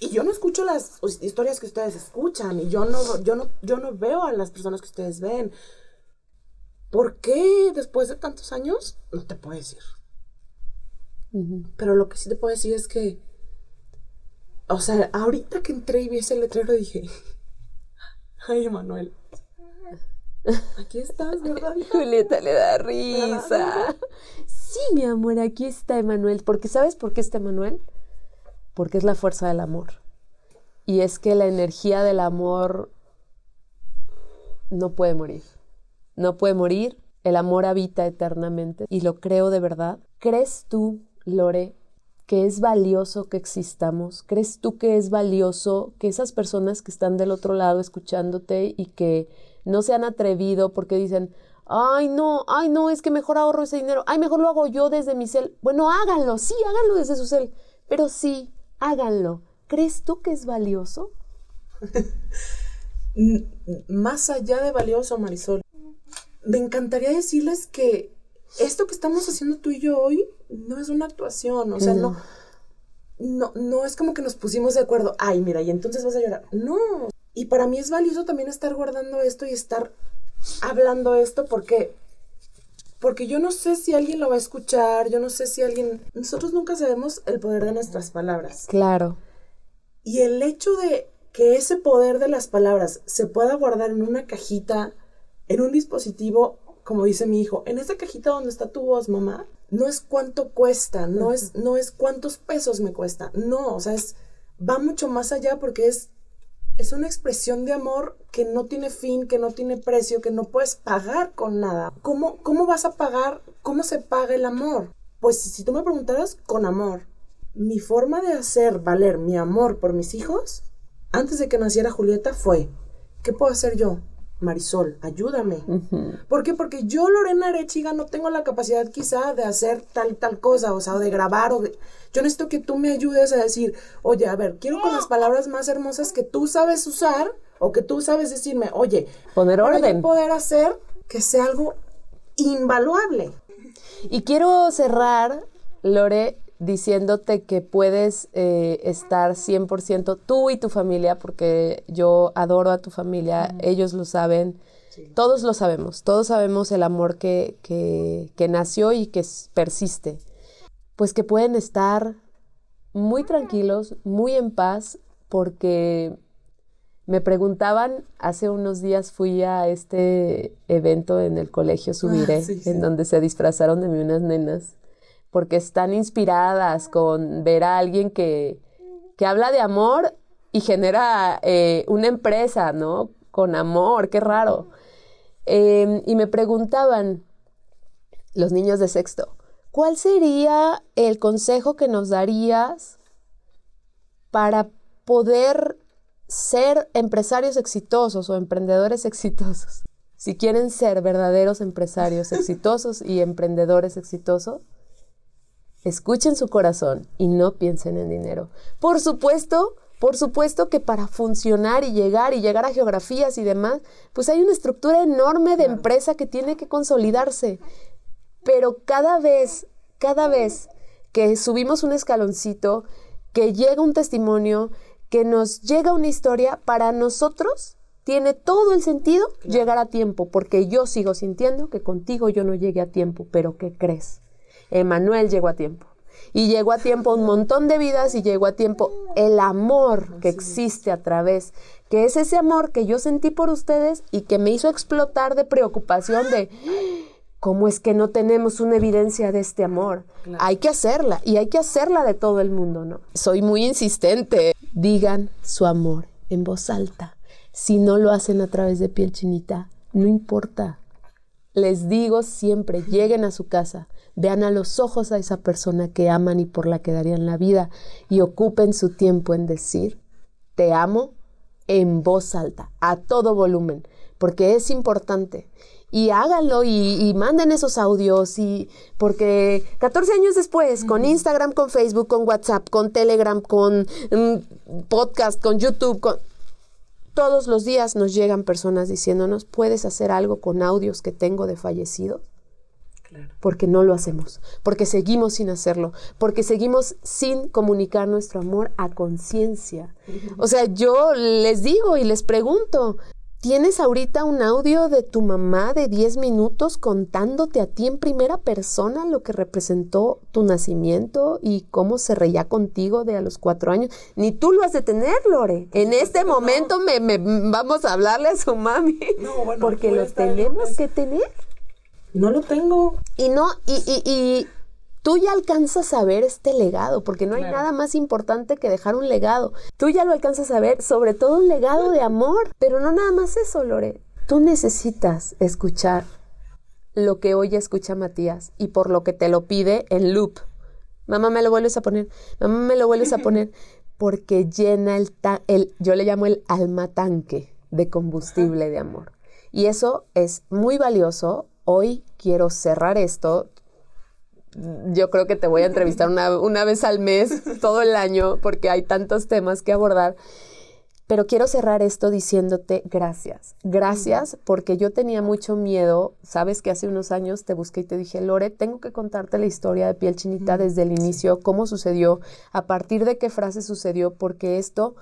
Y yo no escucho las historias que ustedes escuchan y yo no, yo no, yo no veo a las personas que ustedes ven. ¿Por qué después de tantos años? No te puedo decir. Pero lo que sí te puedo decir es que, o sea, ahorita que entré y vi ese letrero dije, ay, Emanuel, aquí estás, ¿verdad? Julieta le da risa. Sí, mi amor, aquí está Emanuel. Porque ¿sabes por qué está Emanuel? Porque es la fuerza del amor. Y es que la energía del amor no puede morir no puede morir, el amor habita eternamente y lo creo de verdad. ¿Crees tú, Lore, que es valioso que existamos? ¿Crees tú que es valioso que esas personas que están del otro lado escuchándote y que no se han atrevido porque dicen, ay no, ay no, es que mejor ahorro ese dinero, ay mejor lo hago yo desde mi cel? Bueno, háganlo, sí, háganlo desde su cel, pero sí, háganlo. ¿Crees tú que es valioso? más allá de valioso, Marisol. Me encantaría decirles que esto que estamos haciendo tú y yo hoy no es una actuación, o sea, no, no, no es como que nos pusimos de acuerdo, ay, mira, y entonces vas a llorar. No. Y para mí es valioso también estar guardando esto y estar hablando esto porque porque yo no sé si alguien lo va a escuchar, yo no sé si alguien nosotros nunca sabemos el poder de nuestras palabras. Claro. Y el hecho de que ese poder de las palabras se pueda guardar en una cajita, en un dispositivo, como dice mi hijo, en esa cajita donde está tu voz, mamá, no es cuánto cuesta, no es, no es cuántos pesos me cuesta, no, o sea, es, va mucho más allá porque es, es una expresión de amor que no tiene fin, que no tiene precio, que no puedes pagar con nada. ¿Cómo, cómo vas a pagar? ¿Cómo se paga el amor? Pues si tú me preguntaras, con amor. Mi forma de hacer valer mi amor por mis hijos antes de que naciera Julieta fue, ¿qué puedo hacer yo? Marisol, ayúdame. ¿Por qué? Porque yo, Lorena Arechiga, no tengo la capacidad quizá de hacer tal y tal cosa, o sea, de grabar, o de... Yo necesito que tú me ayudes a decir, oye, a ver, quiero con las palabras más hermosas que tú sabes usar, o que tú sabes decirme, oye, poner orden. poder hacer que sea algo invaluable. Y quiero cerrar, Lore, diciéndote que puedes eh, estar 100% tú y tu familia, porque yo adoro a tu familia, ellos lo saben, todos lo sabemos, todos sabemos el amor que, que, que nació y que persiste, pues que pueden estar muy tranquilos, muy en paz, porque me preguntaban, hace unos días fui a este evento en el colegio Subiré, ah, en donde se disfrazaron de mí unas nenas porque están inspiradas con ver a alguien que, que habla de amor y genera eh, una empresa, ¿no? Con amor, qué raro. Em, y me preguntaban los niños de sexto, ¿cuál sería el consejo que nos darías para poder ser empresarios exitosos o emprendedores exitosos? Si quieren ser verdaderos empresarios exitosos y emprendedores exitosos, Escuchen su corazón y no piensen en dinero. Por supuesto, por supuesto que para funcionar y llegar y llegar a geografías y demás, pues hay una estructura enorme de empresa que tiene que consolidarse. Pero cada vez, cada vez que subimos un escaloncito, que llega un testimonio, que nos llega una historia, para nosotros tiene todo el sentido llegar a tiempo, porque yo sigo sintiendo que contigo yo no llegué a tiempo, pero ¿qué crees? Emanuel llegó a tiempo. Y llegó a tiempo un montón de vidas y llegó a tiempo el amor que existe a través, que es ese amor que yo sentí por ustedes y que me hizo explotar de preocupación de cómo es que no tenemos una evidencia de este amor. Hay que hacerla y hay que hacerla de todo el mundo, ¿no? Soy muy insistente. Digan su amor en voz alta. Si no lo hacen a través de piel chinita, no importa. Les digo siempre, lleguen a su casa, vean a los ojos a esa persona que aman y por la que darían la vida y ocupen su tiempo en decir, te amo en voz alta, a todo volumen, porque es importante. Y háganlo y, manden esos audios y porque 14 años después, con Instagram, con Facebook, con WhatsApp, con Telegram, con mm, podcast, con YouTube, con, todos los días nos llegan personas diciéndonos, ¿puedes hacer algo con audios que tengo de fallecidos? Porque no lo hacemos, porque seguimos sin hacerlo, porque seguimos sin comunicar nuestro amor a conciencia. O sea, yo les digo y les pregunto, ¿tienes ahorita un audio de tu mamá de 10 minutos contándote a ti en primera persona lo que representó tu nacimiento y cómo se reía contigo de a los cuatro años? Ni tú lo has de tener, Lore. En este momento me, vamos a hablarle a su mami, porque lo tenemos que tener. No lo tengo. Y no, y, y, y tú ya alcanzas a ver este legado, porque no hay nada más importante que dejar un legado. Tú ya lo alcanzas a ver, sobre todo un legado de amor, pero no nada más eso, Lore. Tú necesitas escuchar lo que hoy escucha Matías y por lo que te lo pide en loop. Mamá, me lo vuelves a poner, mamá, me lo vuelves a poner, porque llena el, el yo le llamo el alma tanque de combustible de amor. Y eso es muy valioso hoy quiero cerrar esto. Yo creo que te voy a entrevistar una, vez al mes, todo el año, porque hay tantos temas que abordar. Pero quiero cerrar esto diciéndote gracias. Gracias porque yo tenía mucho miedo. Sabes que hace unos años te busqué y te dije, Lore, tengo que contarte la historia de piel chinita desde el inicio, cómo sucedió, a partir de qué frase sucedió, porque esto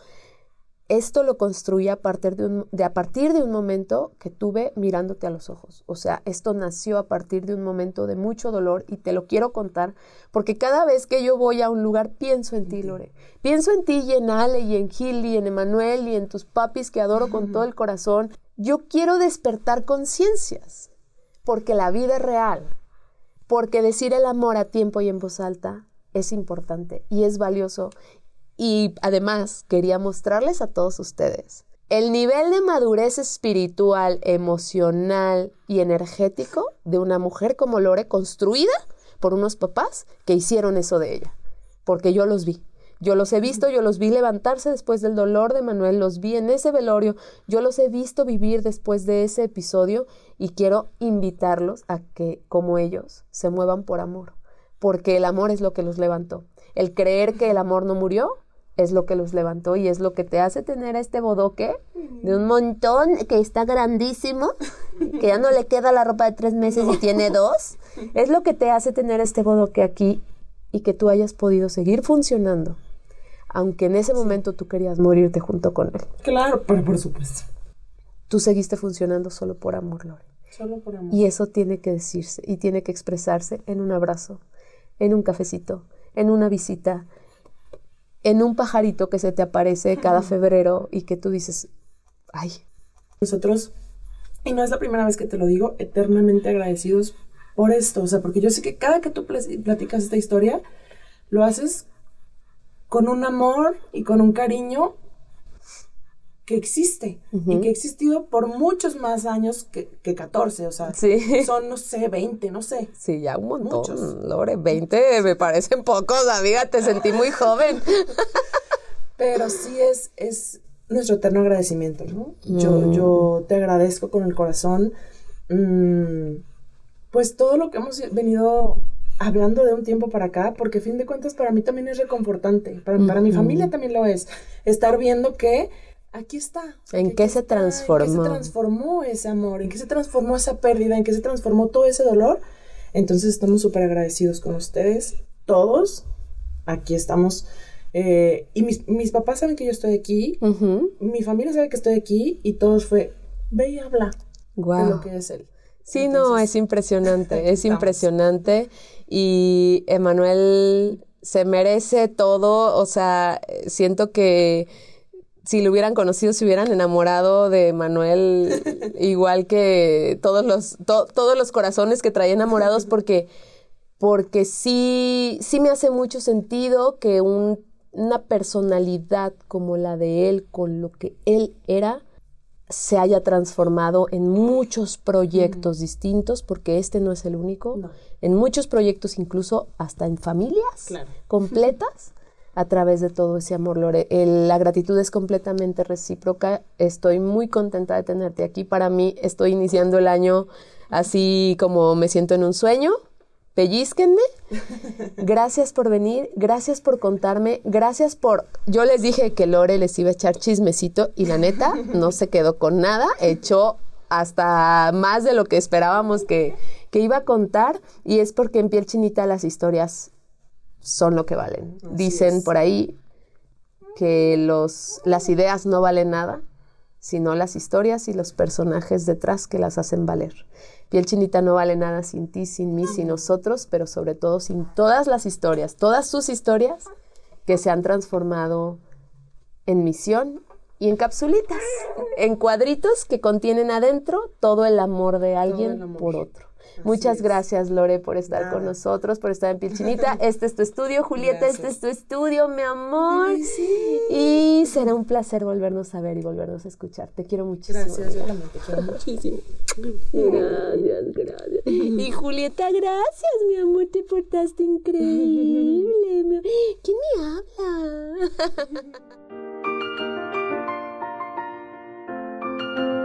esto lo construí a partir de, un, de, a partir de un momento que tuve mirándote a los ojos. O sea, esto nació a partir de un momento de mucho dolor y te lo quiero contar porque cada vez que yo voy a un lugar pienso en ti, Lore. Pienso en ti y en Ale y en Gil y en Emanuel y en tus papis que adoro con todo el corazón. Yo quiero despertar conciencias porque la vida es real. Porque decir el amor a tiempo y en voz alta es importante y es valioso y además quería mostrarles a todos ustedes el nivel de madurez espiritual, emocional y energético de una mujer como Lore construida por unos papás que hicieron eso de ella, porque yo los vi. Yo los he visto, yo los vi levantarse después del dolor de Manuel, los vi en ese velorio, yo los he visto vivir después de ese episodio y quiero invitarlos a que, como ellos, se muevan por amor, porque el amor es lo que los levantó. El creer que el amor no murió es lo que los levantó y es lo que te hace tener a este bodoque de un montón que está grandísimo, que ya no le queda la ropa de tres meses y tiene dos. Es lo que te hace tener este bodoque aquí y que tú hayas podido seguir funcionando, aunque en ese momento tú querías morirte junto con él. Claro, pero por supuesto. Tú seguiste funcionando solo por amor, Lore. Solo por amor. Y eso tiene que decirse y tiene que expresarse en un abrazo, en un cafecito, en una visita, en un pajarito que se te aparece cada febrero y que tú dices, ay. Nosotros, y no es la primera vez que te lo digo, eternamente agradecidos por esto, o sea, porque yo sé que cada que tú platicas esta historia, lo haces con un amor y con un cariño que existe y que ha existido por muchos más años que, que 14, o sea, son, no sé, 20, no sé. Sí, ya un montón, Lore, 20 me parecen pocos, amiga, te sentí muy joven. Pero sí es, es nuestro eterno agradecimiento, ¿no? Yo, mm. yo te agradezco con el corazón, mm, pues todo lo que hemos venido hablando de un tiempo para acá, porque a fin de cuentas para mí también es reconfortante, para, para mi familia también lo es, estar viendo que aquí está. ¿En qué se transformó? ¿En qué se transformó ese amor? ¿En qué se transformó esa pérdida? ¿En qué se transformó todo ese dolor? Entonces estamos súper agradecidos con ustedes, todos. Aquí estamos. Eh, y mis, papás saben que yo estoy aquí, mi familia sabe que estoy aquí y todos fue, ve y habla de lo que es él. Sí, no, es impresionante, es impresionante. Y Emanuel se merece todo, o sea, siento que si lo hubieran conocido, se hubieran enamorado de Manuel igual que todos los, todos los corazones que traía enamorados, porque, porque sí, sí me hace mucho sentido que una personalidad como la de él, con lo que él era, se haya transformado en muchos proyectos distintos, porque este no es el único, en muchos proyectos, incluso hasta en familias completas a través de todo ese amor, Lore. la gratitud es completamente recíproca. Estoy muy contenta de tenerte aquí. Para mí estoy iniciando el año así como me siento en un sueño. Pellizquenme. Gracias por venir, gracias por contarme, gracias por... Yo les dije que Lore les iba a echar chismecito y la neta no se quedó con nada, echó hasta más de lo que esperábamos que, que iba a contar y es porque en piel chinita las historias son lo que valen. Dicen por ahí que los, las ideas no valen nada, sino las historias y los personajes detrás que las hacen valer. Piel Chinita no vale nada sin ti, sin mí, sin nosotros, pero sobre todo sin todas las historias, todas sus historias que se han transformado en misión y en capsulitas, en cuadritos que contienen adentro todo el amor de alguien por otro. Muchas gracias, Lore, por estar con nosotros, por estar en Pilchinita. Este es tu estudio, Julieta, este es tu estudio, mi amor. Y será un placer volvernos a ver y volvernos a escuchar. Te quiero muchísimo. Gracias, te quiero muchísimo. Gracias, gracias. Y Julieta, gracias, mi amor, te portaste increíble. Mi... ¿Quién me habla?